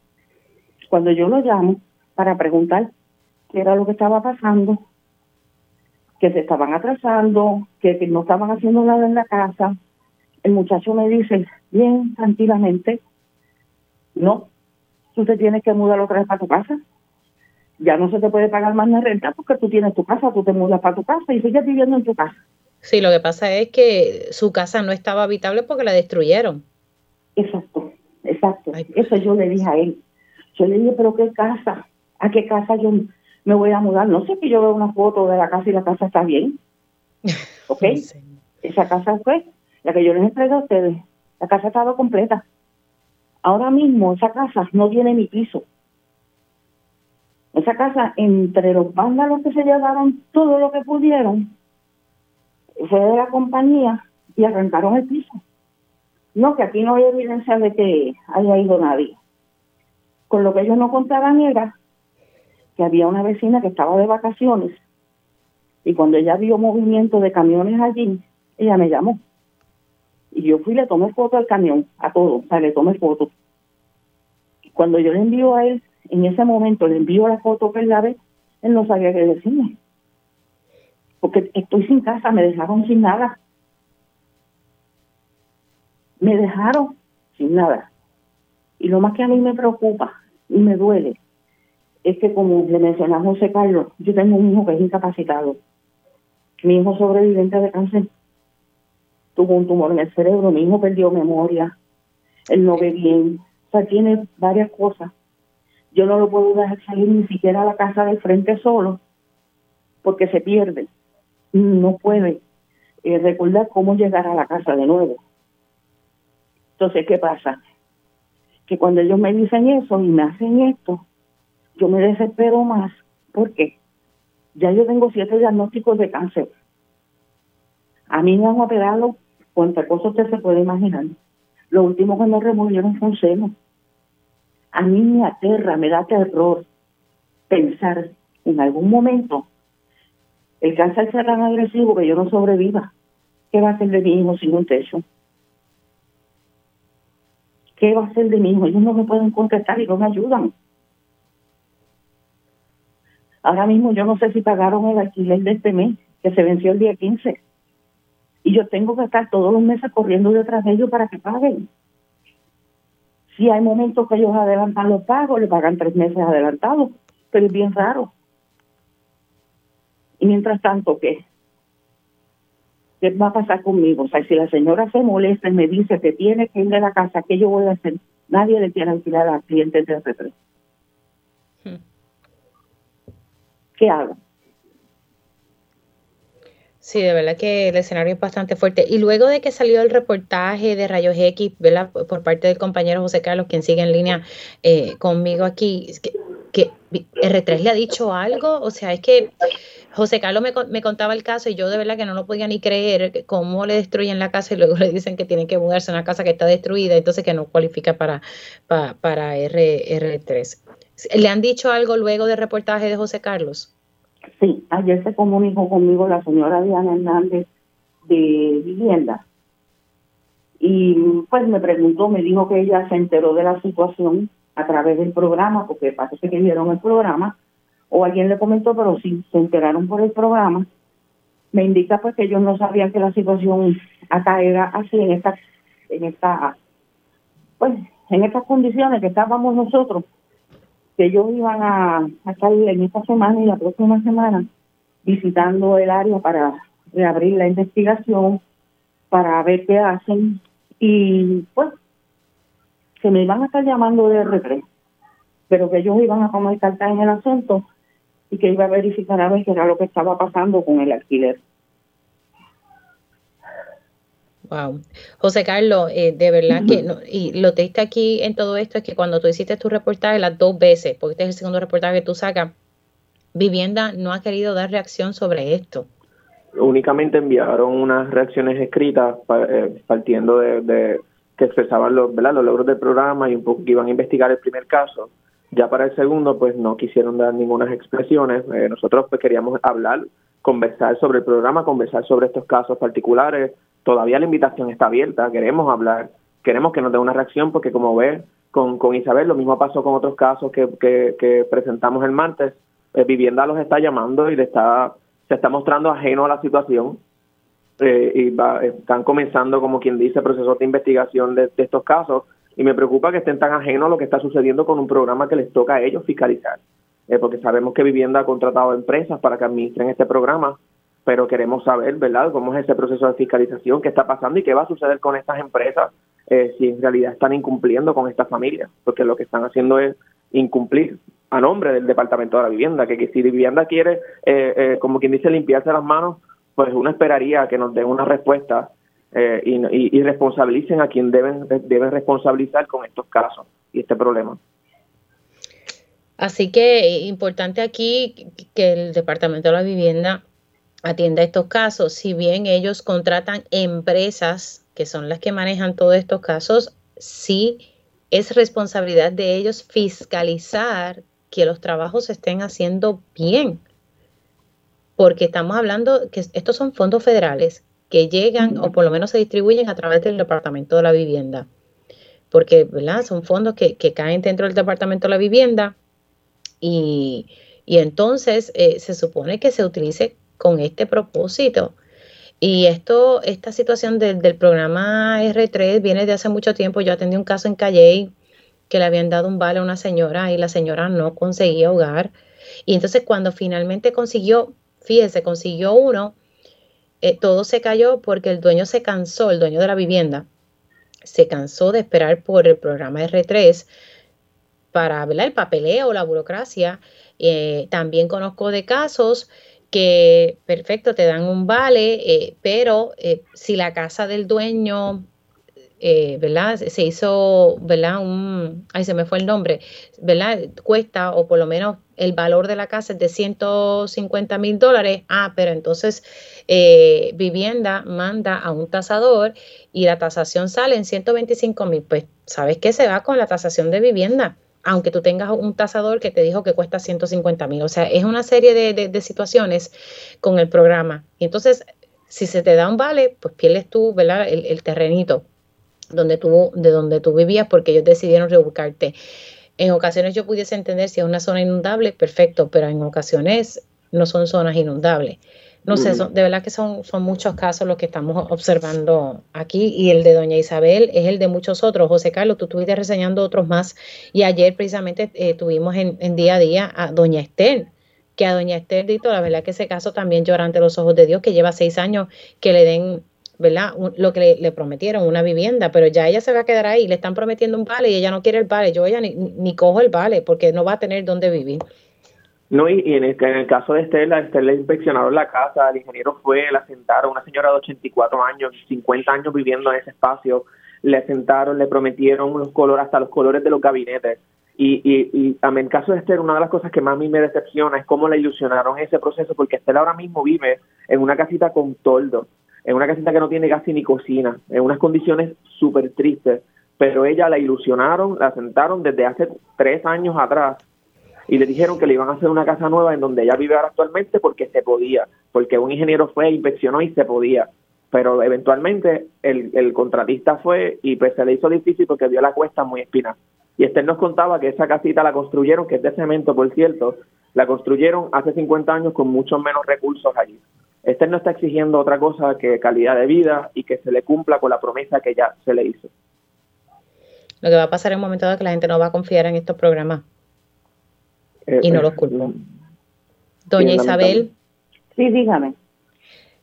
cuando yo lo llamo para preguntar qué era lo que estaba pasando, que se estaban atrasando, que no estaban haciendo nada en la casa, el muchacho me dice, bien tranquilamente, no, tú te tienes que mudar otra vez para tu casa. Ya no se te puede pagar más la renta porque tú tienes tu casa, tú te mudas para tu casa y sigues viviendo en tu casa. Sí, lo que pasa es que su casa no estaba habitable porque la destruyeron. Exacto, exacto. Eso yo le dije a él. Yo le dije, pero ¿qué casa? ¿A qué casa yo me voy a mudar? No sé que yo veo una foto de la casa y la casa está bien. ¿Ok? Esa casa fue la que yo les entregué a ustedes, la casa estaba completa. Ahora mismo esa casa no tiene ni piso. Esa casa, entre los vándalos que se llevaron todo lo que pudieron, fue de la compañía y arrancaron el piso. No, que aquí no hay evidencia de que haya ido nadie. Con lo que ellos no contaban era que había una vecina que estaba de vacaciones y cuando ella vio movimiento de camiones allí, ella me llamó. Y yo fui y le tomé foto al camión, a todo, o sea, le tomé foto. Cuando yo le envío a él, en ese momento le envío la foto que él la ve, él no sabía qué decirme. Porque estoy sin casa, me dejaron sin nada. Me dejaron sin nada. Y lo más que a mí me preocupa y me duele es que, como le mencionó José Carlos, yo tengo un hijo que es incapacitado. Mi hijo sobreviviente de cáncer tuvo un tumor en el cerebro, mi hijo perdió memoria, él no ve bien, o sea, tiene varias cosas. Yo no lo puedo dejar salir ni siquiera a la casa del frente solo, porque se pierde. No puede eh, recordar cómo llegar a la casa de nuevo. Entonces, ¿qué pasa? Que cuando ellos me dicen eso y me hacen esto, yo me desespero más. ¿Por qué? Ya yo tengo siete diagnósticos de cáncer. A mí me han operado cuánta cosa usted se puede imaginar. Lo último que me removieron fue un seno. A mí me aterra, me da terror pensar en algún momento el cáncer será tan agresivo que yo no sobreviva. ¿Qué va a hacer de mi hijo sin un techo? ¿Qué va a hacer de mi hijo? Ellos no me pueden contestar y no me ayudan. Ahora mismo yo no sé si pagaron el alquiler de este mes, que se venció el día 15. Y yo tengo que estar todos los meses corriendo detrás de ellos para que paguen. Si hay momentos que ellos adelantan los pagos, le pagan tres meses adelantados, pero es bien raro. Y mientras tanto, ¿qué? ¿qué va a pasar conmigo? O sea, si la señora se molesta y me dice que tiene que ir de la casa, ¿qué yo voy a hacer? Nadie le quiere alquilar a clientes de R3. Hmm. ¿Qué hago? Sí, de verdad que el escenario es bastante fuerte. Y luego de que salió el reportaje de Rayos X, ¿verdad? Por parte del compañero José Carlos, quien sigue en línea eh, conmigo aquí, que, que R3 le ha dicho algo, o sea, es que José Carlos me, contaba el caso y yo de verdad que no lo podía ni creer cómo le destruyen la casa y luego le dicen que tienen que mudarse a una casa que está destruida, entonces que no cualifica para, para, R, 3 ¿Le han dicho algo luego del reportaje de José Carlos? Sí, ayer se comunicó conmigo la señora Diana Hernández de Vivienda y pues me preguntó, me dijo que ella se enteró de la situación a través del programa, porque parece que vieron el programa, o alguien le comentó, pero sí se enteraron por el programa, me indica pues que ellos no sabían que la situación acá era así en esta, en esta, pues, en estas condiciones que estábamos nosotros, que ellos iban a, a estar en esta semana y la próxima semana visitando el área para reabrir la investigación, para ver qué hacen, y pues que me iban a estar llamando de R3, pero que ellos iban a tomar cartas en el asunto y que iba a verificar a ver qué era lo que estaba pasando con el alquiler. Wow. José Carlos, eh, de verdad que, y lo triste aquí en todo esto es que cuando tú hiciste tu reportaje las dos veces, porque este es el segundo reportaje que tú sacas, Vivienda no ha querido dar reacción sobre esto. Únicamente enviaron unas reacciones escritas eh, partiendo de, que expresaban los, ¿verdad? los logros del programa y un poco que iban a investigar el primer caso. Ya para el segundo, pues no quisieron dar ninguna expresiones. Eh, nosotros pues queríamos hablar, conversar sobre el programa, conversar sobre estos casos particulares. Todavía la invitación está abierta, queremos hablar, queremos que nos dé una reacción porque como ve con, con Isabel, lo mismo pasó con otros casos que, que, presentamos el martes. Eh, Vivienda los está llamando y le está, se está mostrando ajeno a la situación. Eh, y están comenzando, como quien dice, procesos de investigación de estos casos y me preocupa que estén tan ajenos a lo que está sucediendo con un programa que les toca a ellos fiscalizar, eh, porque sabemos que Vivienda ha contratado empresas para que administren este programa, pero queremos saber, ¿verdad?, cómo es ese proceso de fiscalización, qué está pasando y qué va a suceder con estas empresas eh, si en realidad están incumpliendo con estas familias, porque lo que están haciendo es incumplir a nombre del Departamento de la Vivienda, que, si Vivienda quiere, eh, como quien dice, limpiarse las manos, pues uno esperaría que nos den una respuesta eh, y, responsabilicen a quien deben, deben responsabilizar con estos casos y este problema. Así que eh, importante aquí que el Departamento de la Vivienda atienda estos casos. Si bien ellos contratan empresas que son las que manejan todos estos casos, sí es responsabilidad de ellos fiscalizar que los trabajos se estén haciendo bien. Porque estamos hablando que estos son fondos federales que llegan o por lo menos se distribuyen a través del Departamento de la Vivienda. Porque, ¿verdad? Son fondos que, caen dentro del Departamento de la Vivienda y, entonces eh, se supone que se utilice con este propósito. Y esto, esta situación del, programa R3 viene de hace mucho tiempo. Yo atendí un caso en Calle que le habían dado un vale a una señora y la señora no conseguía hogar. Y entonces cuando finalmente consiguió, fíjese, consiguió uno, eh, todo se cayó porque el dueño se cansó, el dueño de la vivienda, se cansó de esperar por el programa R3 para ver el papeleo, la burocracia. Eh, también conozco de casos que, perfecto, te dan un vale, eh, pero si la casa del dueño eh, ¿verdad? Se hizo, ¿verdad? Un, ay, se me fue el nombre, ¿verdad? Cuesta, o por lo menos el valor de la casa es de 150 mil dólares. Ah, pero entonces eh, vivienda manda a un tasador y la tasación sale en 125 mil. Pues, ¿sabes qué? Se va con la tasación de vivienda aunque tú tengas un tasador que te dijo que cuesta 150 mil. O sea, es una serie de, situaciones con el programa. Y entonces, si se te da un vale, pues pierdes tú, ¿verdad? El, el terrenito donde tú, de donde tú vivías porque ellos decidieron reubicarte. En ocasiones yo pudiese entender si es una zona inundable, perfecto, pero en ocasiones no son zonas inundables. No sé, de verdad que son, son muchos casos los que estamos observando aquí y el de doña Isabel es el de muchos otros. José Carlos, tú estuviste reseñando otros más y ayer precisamente eh, tuvimos en, en, día a día a doña Esther, que a doña Esther, Dito, la verdad que ese caso también llora ante los ojos de Dios, que lleva seis años que le den ¿verdad? lo que le, prometieron, una vivienda, pero ya ella se va a quedar ahí, le están prometiendo un vale y ella no quiere el vale, yo ella ni, ni cojo el vale porque no va a tener dónde vivir. No, y, en, el, caso de Estela, Estela inspeccionaron la casa, el ingeniero fue, la sentaron, una señora de 84 años, 50 años viviendo en ese espacio, le sentaron, le prometieron los colores, hasta los colores de los gabinetes. Y, y, y en el caso de Estela, una de las cosas que más a mí me decepciona es cómo le ilusionaron ese proceso, porque Estela ahora mismo vive en una casita con toldo en una casita que no tiene casi ni cocina, en unas condiciones súper tristes, pero ella la ilusionaron, la sentaron desde hace tres años atrás y le dijeron que le iban a hacer una casa nueva en donde ella vive ahora actualmente porque se podía, porque un ingeniero fue, inspeccionó y se podía, pero eventualmente el, contratista fue y pues se le hizo difícil porque vio la cuesta muy espina. Y Esther nos contaba que esa casita la construyeron, que es de cemento por cierto, la construyeron hace 50 años con muchos menos recursos allí. Este no está exigiendo otra cosa que calidad de vida y que se le cumpla con la promesa que ya se le hizo. Lo que va a pasar en un momento dado es que la gente no va a confiar en estos programas. Eh, y no los culpo. Doña Isabel. Sí, dígame.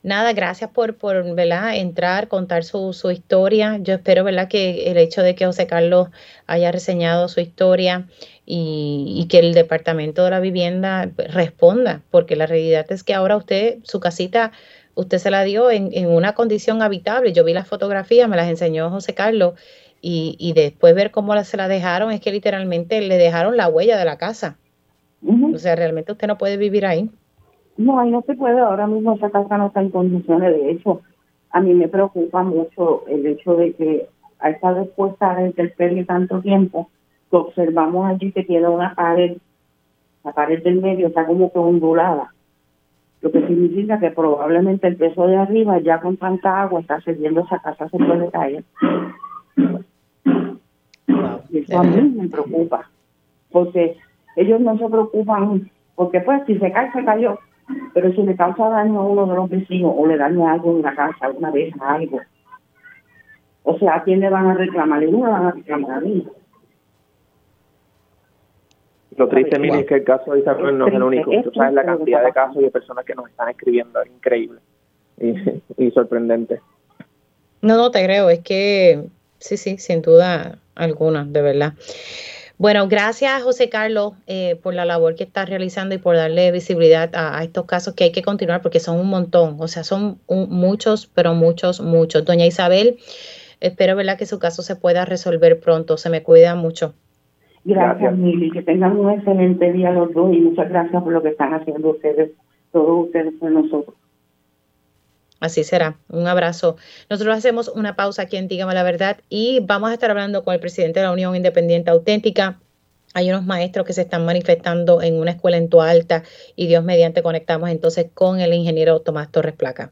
Nada, gracias por, por ¿verdad? entrar, contar su, su historia. Yo espero ¿verdad? que el hecho de que José Carlos haya reseñado su historia y, que el Departamento de la Vivienda responda, porque la realidad es que ahora usted, su casita, usted se la dio en, en una condición habitable. Yo vi las fotografías, me las enseñó José Carlos, y, y después ver cómo se la dejaron, es que literalmente le dejaron la huella de la casa. O sea, realmente usted no puede vivir ahí. No, ahí no se puede. Ahora mismo esa casa no está en condiciones. De hecho, a mí me preocupa mucho el hecho de que a esta respuesta de interferir tanto tiempo, que observamos allí que tiene una pared, la pared del medio está como que ondulada, lo que significa que probablemente el peso de arriba ya con tanta agua está cediendo esa casa se puede caer. Y eso a mí me preocupa, porque ellos no se preocupan, porque pues si se cae, se cayó, pero si le causa daño a uno de los vecinos o le daña algo en la casa, alguna vez algo, o sea, ¿a quién le van a reclamar? Le van a reclamar a mí. Lo triste, Mili, es que el caso de Isabel no es el único. Tú sabes la cantidad de casos y de personas que nos están escribiendo, es increíble y, y sorprendente. No, no te creo, es que sí, sí, sin duda alguna, de verdad. Bueno, gracias José Carlos eh, por la labor que estás realizando y por darle visibilidad a, estos casos que hay que continuar porque son un montón, o sea, son muchos, pero muchos, muchos. Doña Isabel, espero ¿verdad? que su caso se pueda resolver pronto, se me cuida mucho. Gracias, Mili, que tengan un excelente día los dos y muchas gracias por lo que están haciendo ustedes, todos ustedes por nosotros. Así será. Un abrazo. Nosotros hacemos una pausa aquí en Dígame la Verdad y vamos a estar hablando con el presidente de la Unión Independiente Auténtica, hay unos maestros que se están manifestando en una escuela en Alta y Dios mediante conectamos entonces con el ingeniero Tomás Torres Placa.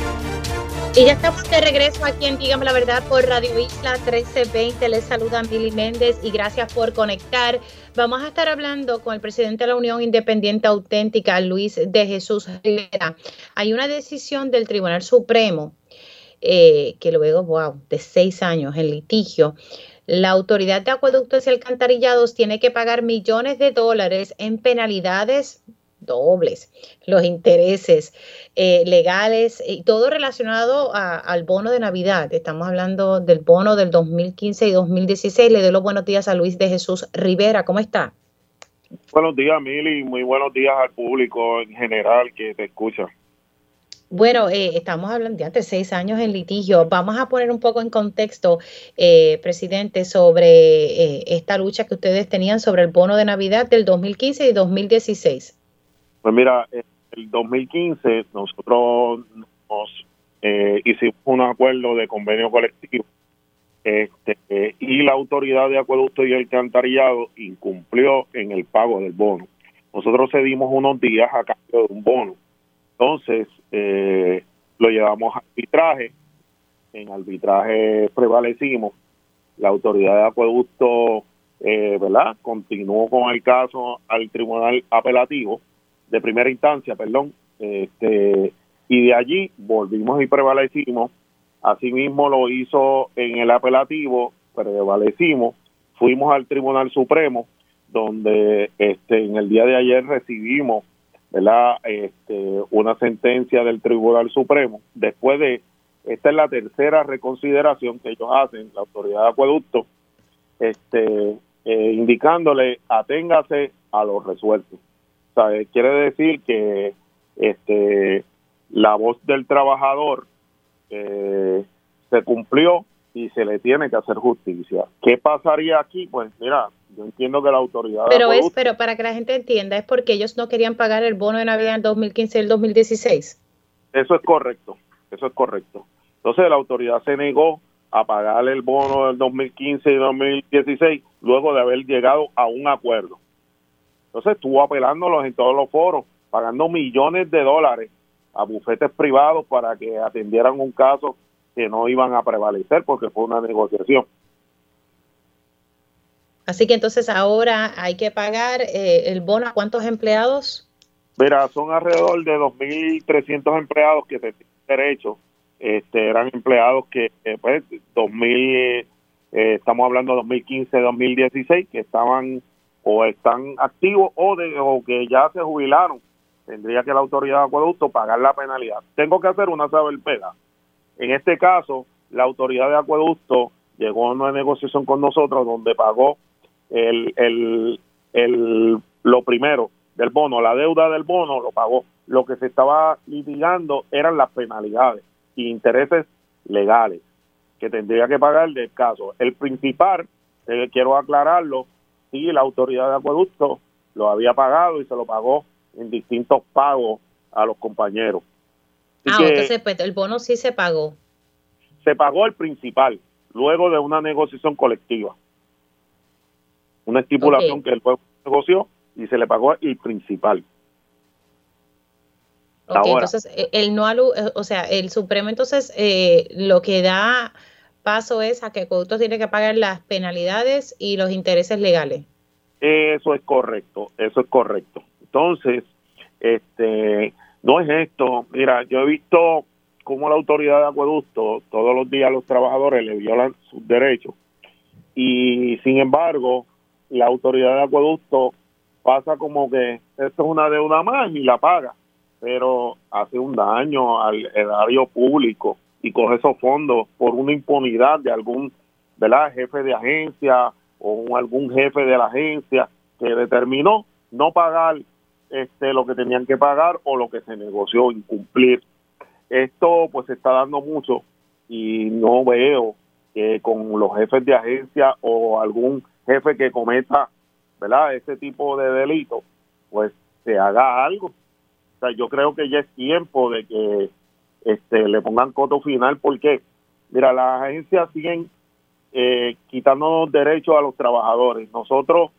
Y ya estamos de regreso aquí en Dígame la verdad por Radio Isla 1320. Les saluda Mili Méndez y gracias por conectar. Vamos a estar hablando con el presidente de la Unión Independiente Auténtica, Luis de Jesús Rivera. Hay una decisión del Tribunal Supremo eh, que luego, wow, de seis años en litigio, la Autoridad de Acueductos y Alcantarillados tiene que pagar millones de dólares en penalidades dobles, los intereses eh, legales y todo relacionado al bono de Navidad. Estamos hablando del bono del 2015 y 2016. Le doy los buenos días a Luis de Jesús Rivera. ¿Cómo está? Buenos días, Mili. Muy buenos días al público en general que te escucha. Bueno, eh, estamos hablando de antes seis años en litigio. Vamos a poner un poco en contexto, eh, presidente, sobre eh, esta lucha que ustedes tenían sobre el bono de Navidad del 2015 y 2016. Pues mira, el 2015 nosotros nos hicimos un acuerdo de convenio colectivo este, y la autoridad de acueducto y alcantarillado incumplió en el pago del bono. Nosotros cedimos unos días a cambio de un bono entonces, eh, lo llevamos a arbitraje. En arbitraje prevalecimos. La autoridad de acueducto, eh, ¿verdad? Continuó con el caso al tribunal apelativo, de primera instancia, perdón. Este, y de allí volvimos y prevalecimos. Asimismo lo hizo en el apelativo, prevalecimos. Fuimos al Tribunal Supremo, donde este, en el día de ayer recibimos ¿verdad? Este, una sentencia del Tribunal Supremo. Después de, esta es la tercera reconsideración que ellos hacen, la autoridad de acueducto, este, eh, indicándole aténgase a los resueltos. Eh, quiere decir que este, la voz del trabajador eh, se cumplió y se le tiene que hacer justicia. ¿Qué pasaría aquí? Pues mira, yo entiendo que la autoridad... Pero es, pero para que la gente entienda, es porque ellos no querían pagar el bono de Navidad en 2015 y el 2016. Eso es correcto, eso es correcto. Entonces la autoridad se negó a pagar el bono del 2015 y 2016 luego de haber llegado a un acuerdo. Entonces estuvo apelándolos en todos los foros, pagando millones de dólares a bufetes privados para que atendieran un caso que no iban a prevalecer porque fue una negociación. Así que entonces ahora hay que pagar eh, el bono a cuántos empleados? Mira, son alrededor de 2.300 empleados que tienen derecho. Este, eran empleados que, eh, pues, 2000, eh, estamos hablando de 2015, 2016, que estaban o están activos o, de, o que ya se jubilaron. Tendría que la autoridad de acueducto pagar la penalidad. Tengo que hacer una pega. En este caso, la autoridad de acueducto llegó a una negociación con nosotros donde pagó el, el, el, lo primero del bono, la deuda del bono lo pagó. Lo que se estaba litigando eran las penalidades y intereses legales que tendría que pagar del caso. El principal, eh, quiero aclararlo, sí, la autoridad de acueducto lo había pagado y se lo pagó en distintos pagos a los compañeros. ah, entonces pues, el bono sí se pagó. Se pagó el principal, luego de una negociación colectiva una estipulación que el pueblo negoció y se le pagó el principal. Ok, entonces eh, el no eh, o sea, el Supremo entonces eh, lo que da paso es a que Acueductos tiene que pagar las penalidades y los intereses legales. Eso es correcto, eso es correcto. Entonces, este, no es esto. Mira, yo he visto cómo la autoridad de acueducto todos los días los trabajadores le violan sus derechos y sin embargo la autoridad de acueducto pasa como que esto es una deuda más y la paga, pero hace un daño al erario público y coge esos fondos por una impunidad de algún ¿verdad? jefe de agencia o algún jefe de la agencia que determinó no pagar este, lo que tenían que pagar o lo que se negoció incumplir. Esto pues se está dando mucho y no veo que con los jefes de agencia o algún jefe que cometa ¿verdad? ese tipo de delito, pues se haga algo. O sea, yo creo que ya es tiempo de que este, le pongan coto final porque, mira, las agencias siguen eh, quitándonos derechos a los trabajadores. Nosotros,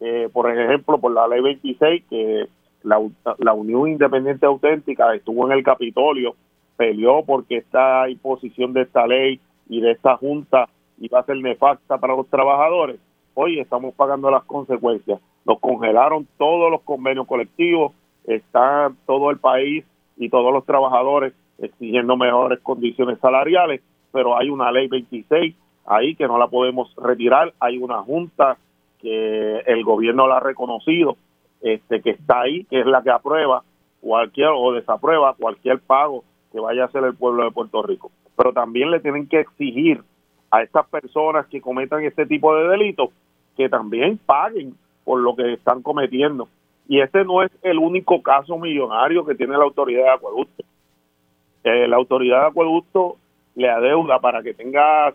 eh, por ejemplo, por la ley 26, que la, la Unión Independiente Auténtica estuvo en el Capitolio, peleó porque esta imposición de esta ley y de esta junta iba a ser nefasta para los trabajadores. Hoy estamos pagando las consecuencias. Nos congelaron todos los convenios colectivos, está todo el país y todos los trabajadores exigiendo mejores condiciones salariales, pero hay una ley 26 ahí que no la podemos retirar, hay una junta que el gobierno la ha reconocido, este que está ahí, que es la que aprueba cualquier o desaprueba cualquier pago que vaya a hacer el pueblo de Puerto Rico. Pero también le tienen que exigir a estas personas que cometan este tipo de delitos que también paguen por lo que están cometiendo. Y este no es el único caso millonario que tiene la autoridad de acueducto. Eh, la autoridad de acueducto le adeuda para que tenga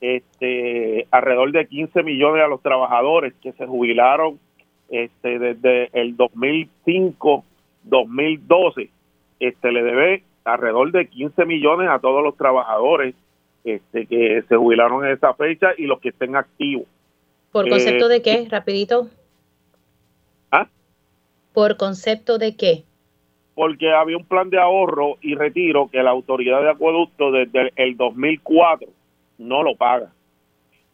este alrededor de 15 millones a los trabajadores que se jubilaron este desde el 2005 2012 este le debe alrededor de 15 millones a todos los trabajadores este que se jubilaron en esa fecha y los que estén activos. Por concepto de qué rapidito. ¿Ah? por concepto de qué porque había un plan de ahorro y retiro que la autoridad de acueducto desde el 2004 no lo paga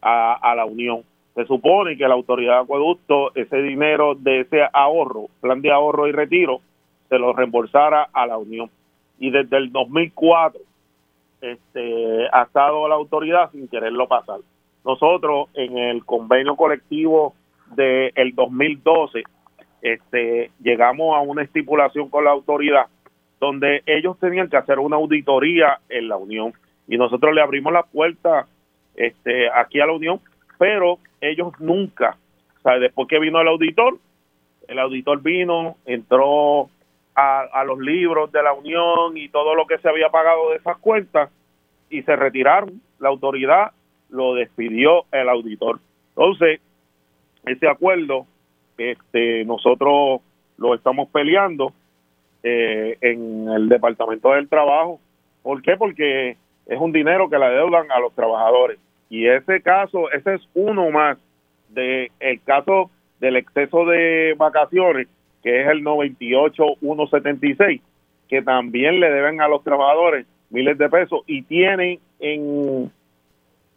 a, la Unión. Se supone que la autoridad de acueducto ese dinero de ese ahorro, plan de ahorro y retiro, se lo reembolsara a la Unión. Y desde el 2004 este, ha estado la autoridad sin quererlo pasar. Nosotros en el convenio colectivo del el 2012 este, llegamos a una estipulación con la autoridad donde ellos tenían que hacer una auditoría en la Unión y nosotros le abrimos la puerta este, aquí a la Unión, pero ellos nunca, o sea, después que vino el auditor, el auditor vino, entró a, a los libros de la Unión y todo lo que se había pagado de esas cuentas y se retiraron. La autoridad lo despidió el auditor. Entonces, ese acuerdo, este, nosotros lo estamos peleando eh, en el Departamento del Trabajo. ¿Por qué? Porque es un dinero que le deudan a los trabajadores. Y ese caso, ese es uno más de el caso del exceso de vacaciones, que es el 98-176, que también le deben a los trabajadores miles de pesos y tienen en,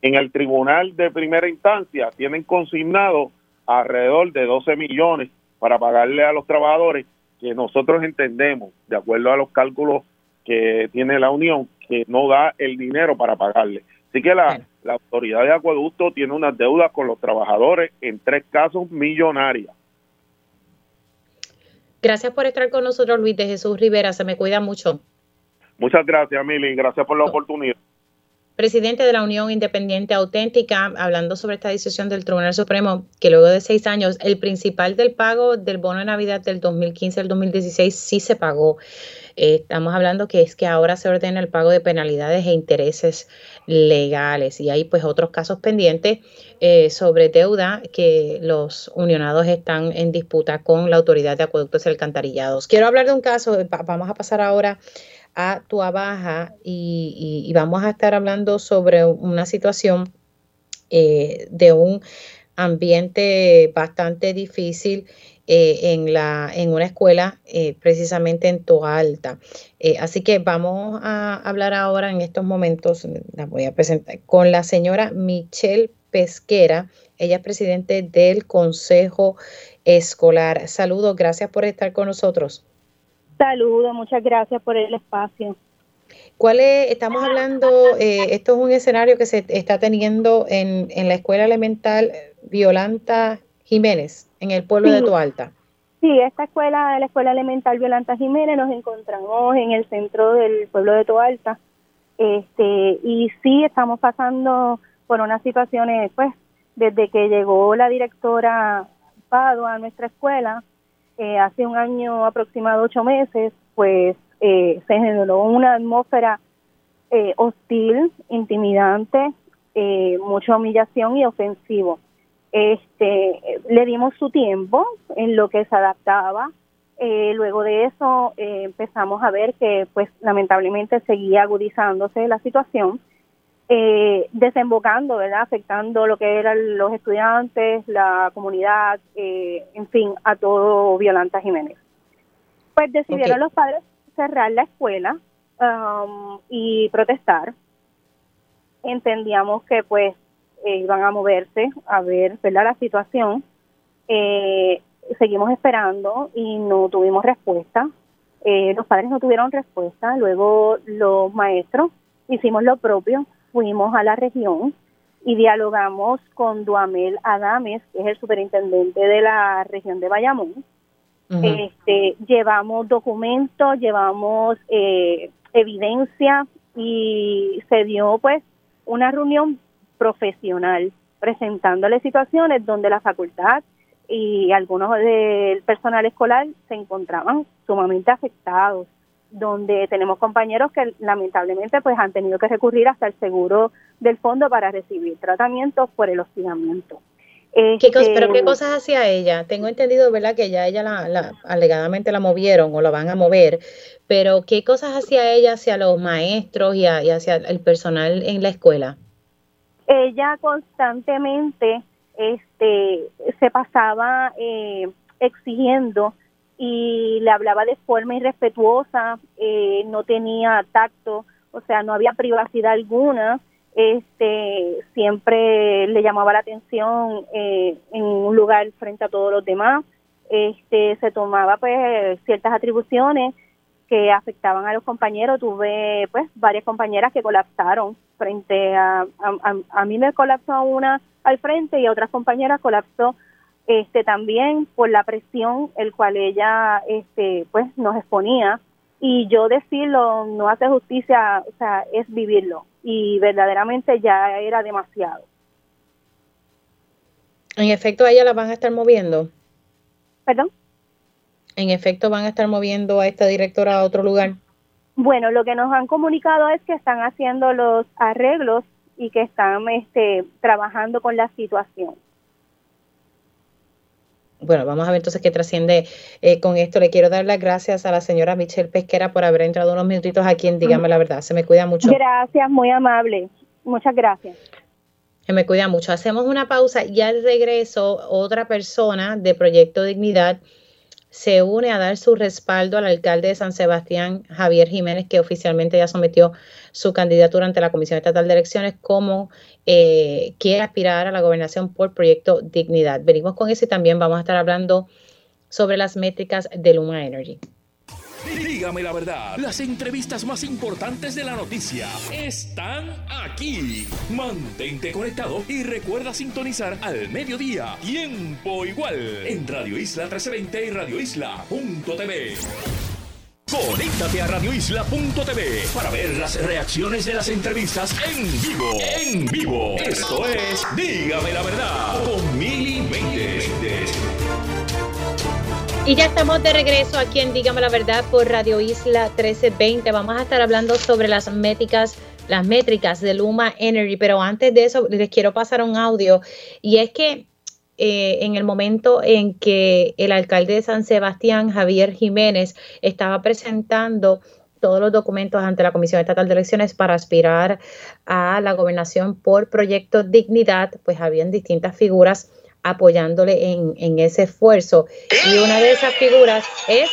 en el tribunal de primera instancia, tienen consignado alrededor de 12 millones para pagarle a los trabajadores que nosotros entendemos, de acuerdo a los cálculos que tiene la Unión, que no da el dinero para pagarle. Así que la, la autoridad de acueducto tiene unas deudas con los trabajadores en tres casos millonarias. Gracias por estar con nosotros, Luis de Jesús Rivera. Se me cuida mucho. Muchas gracias, Mili. Gracias por la oportunidad presidente de la Unión Independiente Auténtica, hablando sobre esta decisión del Tribunal Supremo, que luego de seis años, el principal del pago del bono de Navidad del 2015 al 2016 sí se pagó. Eh, estamos hablando que es que ahora se ordena el pago de penalidades e intereses legales y hay pues otros casos pendientes eh, sobre deuda que los unionados están en disputa con la autoridad de acueductos y alcantarillados. Quiero hablar de un caso, vamos a pasar ahora a Tuabaja y, y, vamos a estar hablando sobre una situación eh, de un ambiente bastante difícil eh, en, la, en una escuela eh, precisamente en Toalta. así que vamos a hablar ahora en estos momentos, la voy a presentar, con la señora Michelle Pesquera. Ella es presidente del Consejo Escolar. Saludos, gracias por estar con nosotros. Saludos, muchas gracias por el espacio. ¿Cuál es, estamos hablando, eh, esto es un escenario que se está teniendo en, en la escuela elemental Violanta Jiménez, en el pueblo de Toalta? Sí, esta escuela, la escuela elemental Violanta Jiménez, nos encontramos en el centro del pueblo de Toalta. Este, y sí, estamos pasando por unas situaciones, pues, desde que llegó la directora Pado a nuestra escuela, eh, hace un año aproximado, ocho meses, pues eh, se generó una atmósfera eh, hostil, intimidante, mucha humillación y ofensivo. Este, le dimos su tiempo en lo que se adaptaba. luego de eso empezamos a ver que, pues, lamentablemente seguía agudizándose la situación eh, desembocando, ¿verdad? Afectando lo que eran los estudiantes, la comunidad, eh, en fin, a todo Violanta Jiménez. Pues decidieron los padres cerrar la escuela um, y protestar. Entendíamos que pues eh, iban a moverse a ver, ¿verdad? La situación. Eh, seguimos esperando y no tuvimos respuesta. los padres no tuvieron respuesta. Luego los maestros hicimos lo propio fuimos a la región y dialogamos con Duamel Adames, que es el superintendente de la región de Bayamón. este, llevamos documentos, llevamos eh, evidencia y se dio pues una reunión profesional presentándole situaciones donde la facultad y algunos del personal escolar se encontraban sumamente afectados donde tenemos compañeros que lamentablemente pues han tenido que recurrir hasta el seguro del fondo para recibir tratamientos por el hostigamiento. ¿Qué ¿Pero qué este, cosas hacía ella? Tengo entendido, ¿verdad? Que ya ella la, alegadamente la movieron o la van a mover, pero ¿qué cosas hacía ella hacia los maestros y, hacia el personal en la escuela? Ella constantemente este, se pasaba eh, exigiendo y le hablaba de forma irrespetuosa, eh, no tenía tacto, o sea, no había privacidad alguna, este, siempre le llamaba la atención eh, en un lugar frente a todos los demás, este, se tomaba pues ciertas atribuciones que afectaban a los compañeros, tuve pues varias compañeras que colapsaron frente a, a, a mí me colapsó una al frente y a otras compañeras colapsó este también por la presión el cual ella este pues nos exponía. Y yo decirlo no hace justicia o sea es vivirlo. Y verdaderamente ya era demasiado. En efecto a ella la van a estar moviendo. Perdón en efecto van a estar moviendo a esta directora a otro lugar. Bueno lo que nos han comunicado es que están haciendo los arreglos y que están este trabajando con la situación bueno, vamos a ver entonces qué trasciende eh, con esto. Le quiero dar las gracias a la señora Michelle Pesquera por haber entrado unos minutitos aquí en Dígame la Verdad. Se me cuida mucho. Gracias, muy amable. Muchas gracias. Se me cuida mucho. Hacemos una pausa y al regreso otra persona de Proyecto Dignidad se une a dar su respaldo al alcalde de San Sebastián, Javier Jiménez, que oficialmente ya sometió su candidatura ante la Comisión Estatal de Elecciones como eh, quiere aspirar a la gobernación por proyecto Dignidad. Venimos con eso y también vamos a estar hablando sobre las métricas de Luma Energy. Dígame la verdad, las entrevistas más importantes de la noticia están aquí. Mantente conectado y recuerda sintonizar al mediodía, tiempo igual, en Radio Isla 1320 y Radio Isla.tv. Conéctate a radioisla.tv para ver las reacciones de las entrevistas en vivo. En vivo. Esto es Dígame la verdad con Mili y ya estamos de regreso aquí en Dígame la Verdad por Radio Isla 1320. Vamos a estar hablando sobre las métricas, las métricas de Luma Energy, pero antes de eso les quiero pasar un audio y es que eh, en el momento en que el alcalde de San Sebastián, Javier Jiménez, estaba presentando todos los documentos ante la Comisión Estatal de Elecciones para aspirar a la gobernación por proyecto Dignidad, pues habían distintas figuras apoyándole en, ese esfuerzo. Y una de esas figuras es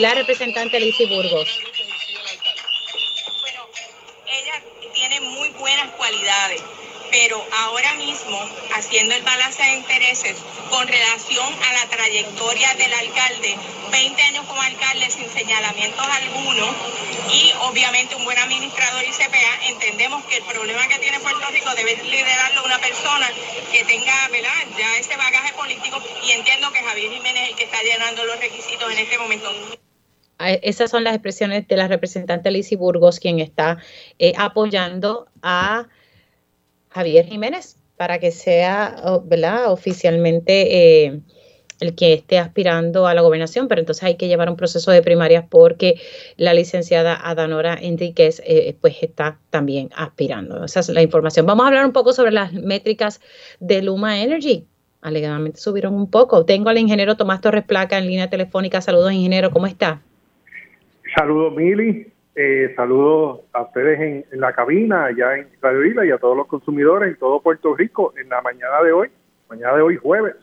la representante Lizy Burgos. Bueno, ella tiene muy buenas cualidades pero ahora mismo haciendo el balance de intereses con relación a la trayectoria del alcalde, 20 años como alcalde sin señalamientos alguno y obviamente un buen administrador y CPA, entendemos que el problema que tiene Puerto Rico debe liderarlo una persona que tenga, ¿verdad? Ya ese bagaje político y entiendo que Javier Jiménez es el que está llenando los requisitos en este momento esas son las expresiones de la representante Lizy Burgos, quien está eh, apoyando a Javier Jiménez para que sea ¿verdad? oficialmente eh, el que esté aspirando a la gobernación, pero entonces hay que llevar un proceso de primarias porque la licenciada Adanora Enríquez eh, pues está también aspirando. Esa es la información. Vamos a hablar un poco sobre las métricas de Luma Energy. Alegadamente subieron un poco. Tengo al ingeniero Tomás Torres Placa en línea telefónica. Saludos, ingeniero. ¿Cómo está? Saludos, Mili. Eh, saludos a ustedes en, la cabina, allá en Radio Isla y a todos los consumidores en todo Puerto Rico en la mañana de hoy, mañana de hoy jueves.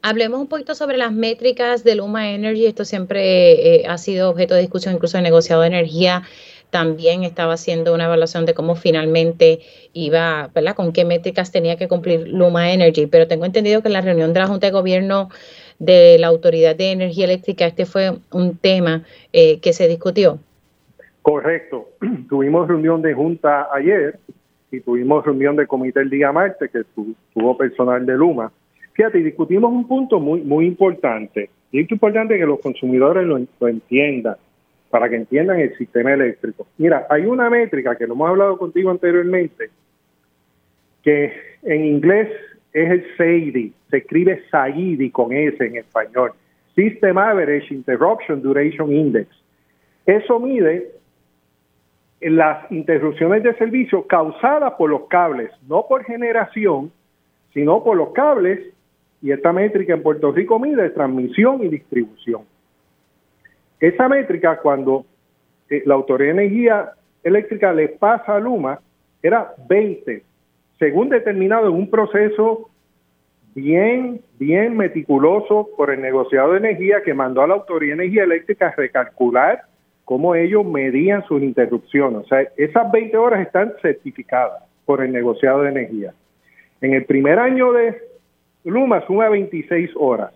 Hablemos un poquito sobre las métricas de Luma Energy. Esto siempre eh, ha sido objeto de discusión, incluso el negociado de energía también estaba haciendo una evaluación de cómo finalmente iba, ¿verdad? Con qué métricas tenía que cumplir Luma Energy. Pero tengo entendido que en la reunión de la Junta de Gobierno de la Autoridad de Energía Eléctrica, este fue un tema eh, que se discutió. Correcto. Tuvimos reunión de Junta ayer y tuvimos reunión de comité el día martes que tuvo personal de Luma. Fíjate, discutimos un punto muy muy importante. Y es importante que los consumidores lo, lo entiendan, para que entiendan el sistema eléctrico. Mira, hay una métrica que lo hemos hablado contigo anteriormente, que en inglés es el SAIDI, se escribe SAIDI con S en español, System Average Interruption Duration Index. Eso mide las interrupciones de servicio causadas por los cables, no por generación, sino por los cables, y esta métrica en Puerto Rico mide transmisión y distribución. Esa métrica, cuando eh, la Autoridad de Energía Eléctrica le pasa a Luma, era 20 según determinado en un proceso bien, bien meticuloso por el negociado de energía que mandó a la Autoridad de Energía Eléctrica recalcular cómo ellos medían sus interrupciones. O sea, esas 20 horas están certificadas por el negociado de energía. En el primer año de Luma suma 26 horas,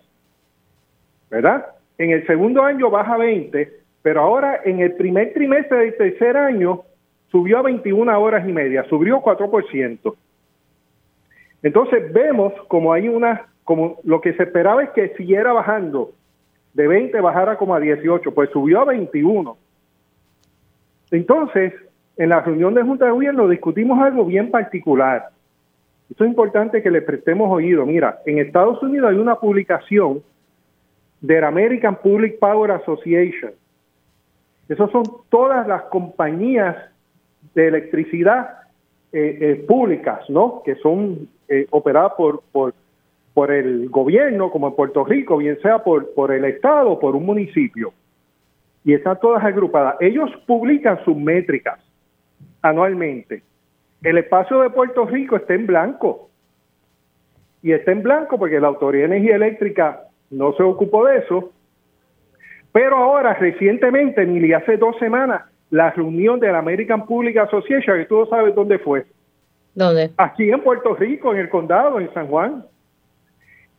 ¿verdad? En el segundo año baja 20, pero ahora en el primer trimestre del tercer año subió a 21 horas y media, subió 4%. Entonces vemos como hay una, como lo que se esperaba es que siguiera bajando, de 20 bajara como a 18, pues subió a 21. Entonces, en la reunión de Junta de Gobierno discutimos algo bien particular. Esto es importante que le prestemos oído. Mira, en Estados Unidos hay una publicación de la American Public Power Association. Esas son todas las compañías de electricidad eh, eh, públicas, ¿no? Que son eh, operadas por, por, por el gobierno, como en Puerto Rico, bien sea por, por el Estado o por un municipio. Y están todas agrupadas. Ellos publican sus métricas anualmente. El espacio de Puerto Rico está en blanco. Y está en blanco porque la Autoridad de Energía Eléctrica no se ocupó de eso. Pero ahora, recientemente, ni hace dos semanas, la reunión de la American Public Association, que tú no sabes dónde fue. ¿Dónde? Aquí en Puerto Rico, en el condado, en San Juan.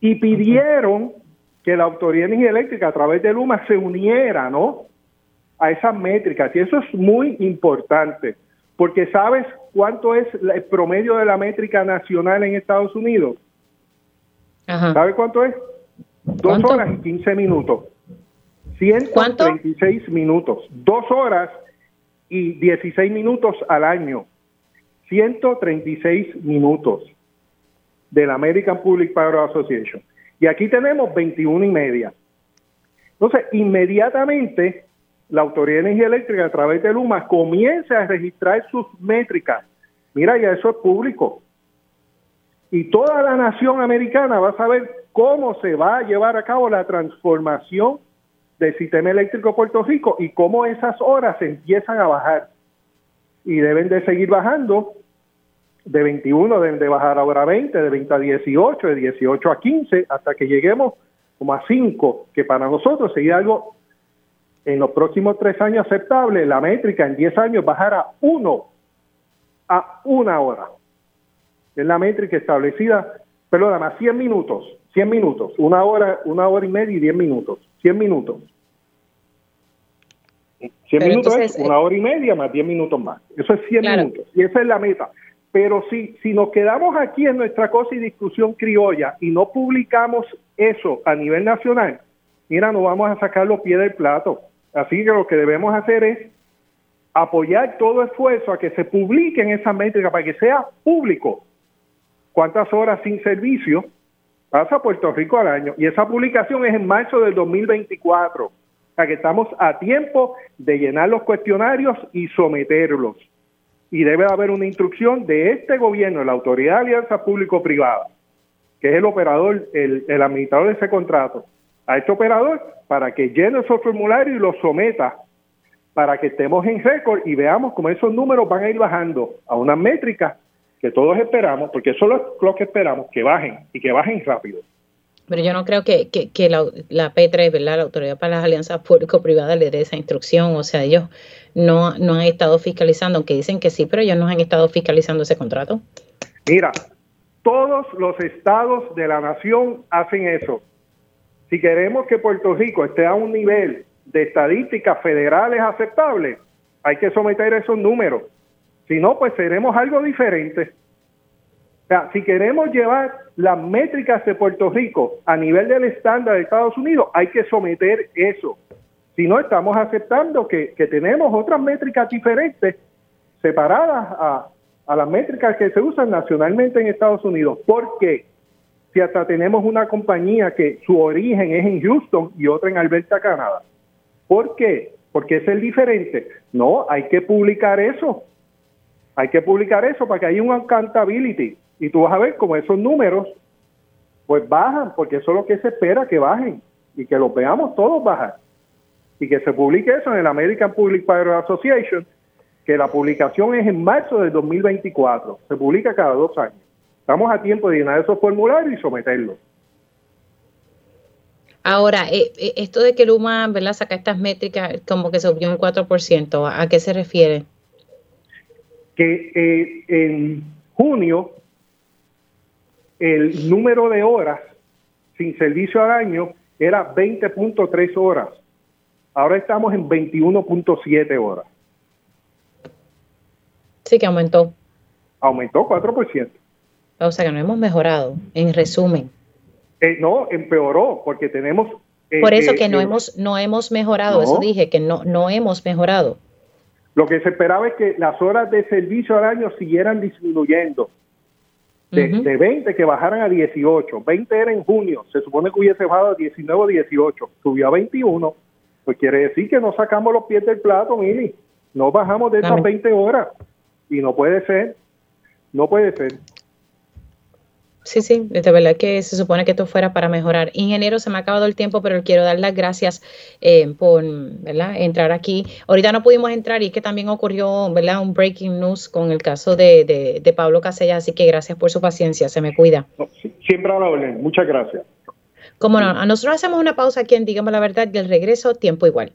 Y pidieron que la Autoridad de Energía Eléctrica, a través de Luma, se uniera, ¿no? A esas métricas. Y eso es muy importante, porque ¿sabes cuánto es el promedio de la métrica nacional en Estados Unidos? ¿Sabes cuánto es? Dos horas y 15 minutos. 136 minutos. Dos horas y 16 minutos al año. 136 minutos de la American Public Power Association. Y aquí tenemos 21 y media. Entonces, inmediatamente la Autoridad de Energía Eléctrica a través de Luma comienza a registrar sus métricas. Mira, ya eso es público. Y toda la nación americana va a saber cómo se va a llevar a cabo la transformación del sistema eléctrico de Puerto Rico y cómo esas horas empiezan a bajar. Y deben de seguir bajando. De 21 deben de bajar ahora a 20, de 20 a 18, de 18 a 15, hasta que lleguemos como a 5, que para nosotros sería algo en los próximos tres años aceptable. La métrica en 10 años bajar a 1 a una hora. Es la métrica establecida, pero más 100 minutos, 100 minutos, una hora, una hora y media y 10 minutos. 100 minutos. 100 minutos es una hora y media más 10 minutos más. Eso es 100 minutos. Y esa es la meta. Pero si, si nos quedamos aquí en nuestra cosa y discusión criolla y no publicamos eso a nivel nacional, mira, no vamos a sacar los pies del plato. Así que lo que debemos hacer es apoyar todo esfuerzo a que se publiquen esas métricas para que sea público cuántas horas sin servicio pasa Puerto Rico al año. Y esa publicación es en marzo del 2024. O sea que estamos a tiempo de llenar los cuestionarios y someterlos. Y debe haber una instrucción de este gobierno, la Autoridad de Alianza Público-Privada, que es el operador, el, el administrador de ese contrato, a este operador para que llene esos formularios y los someta para que estemos en récord y veamos cómo esos números van a ir bajando a unas métricas que todos esperamos, porque eso es lo que esperamos, que bajen y que bajen rápido. Pero yo no creo que, la, la P3, ¿verdad? la Autoridad para las Alianzas Público-Privadas, le dé esa instrucción. O sea, ellos no, no han estado fiscalizando, aunque dicen que sí, pero ellos no han estado fiscalizando ese contrato. Mira, todos los estados de la nación hacen eso. Si queremos que Puerto Rico esté a un nivel de estadísticas federales aceptables, hay que someter esos números. Si no, pues seremos algo diferente. Sea, si queremos llevar las métricas de Puerto Rico a nivel del estándar de Estados Unidos, hay que someter eso. Si no, estamos aceptando que, tenemos otras métricas diferentes, separadas a, a las métricas que se usan nacionalmente en Estados Unidos. ¿Por qué? Si hasta tenemos una compañía que su origen es en Houston y otra en Alberta, Canadá. ¿Por qué? Porque es el diferente. No, hay que publicar eso. Hay que publicar eso para que haya un accountability. Y tú vas a ver cómo esos números pues bajan, porque eso es lo que se espera que bajen y que los veamos todos bajar. Y que se publique eso en el American Public Private Association, que la publicación es en marzo del 2024. Se publica cada dos años. Estamos a tiempo de llenar esos formularios y someterlos. Ahora, eh, eh, esto de que Luma ¿verdad? saca estas métricas como que subió un 4%, ¿a qué se refiere? Que eh, en junio el número de horas sin servicio al año era 20.3 horas. Ahora estamos en 21.7 horas. Sí, que aumentó. Aumentó 4%. O sea que no hemos mejorado, en resumen. Eh, no, empeoró, porque tenemos... Eh, Por eso que no, hemos, no hemos mejorado, eso dije, que no, no hemos mejorado. Lo que se esperaba es que las horas de servicio al año siguieran disminuyendo. De, 20 que bajaran a 18. 20 era en junio, se supone que hubiese bajado a 19 o 18. Subió a 21. Pues quiere decir que no sacamos los pies del plato, Mili. No bajamos de esas 20 horas. Y no puede ser. No puede ser. Sí, sí, de verdad que se supone que esto fuera para mejorar. Ingeniero, se me ha acabado el tiempo, pero quiero dar las gracias eh, por ¿verdad? entrar aquí. Ahorita no pudimos entrar y es que también ocurrió ¿verdad? un breaking news con el caso de, de, Pablo Casella, así que gracias por su paciencia, se me cuida. siempre a la orden, muchas gracias. Como no, a nosotros hacemos una pausa aquí en Dígame la Verdad y el regreso, tiempo igual.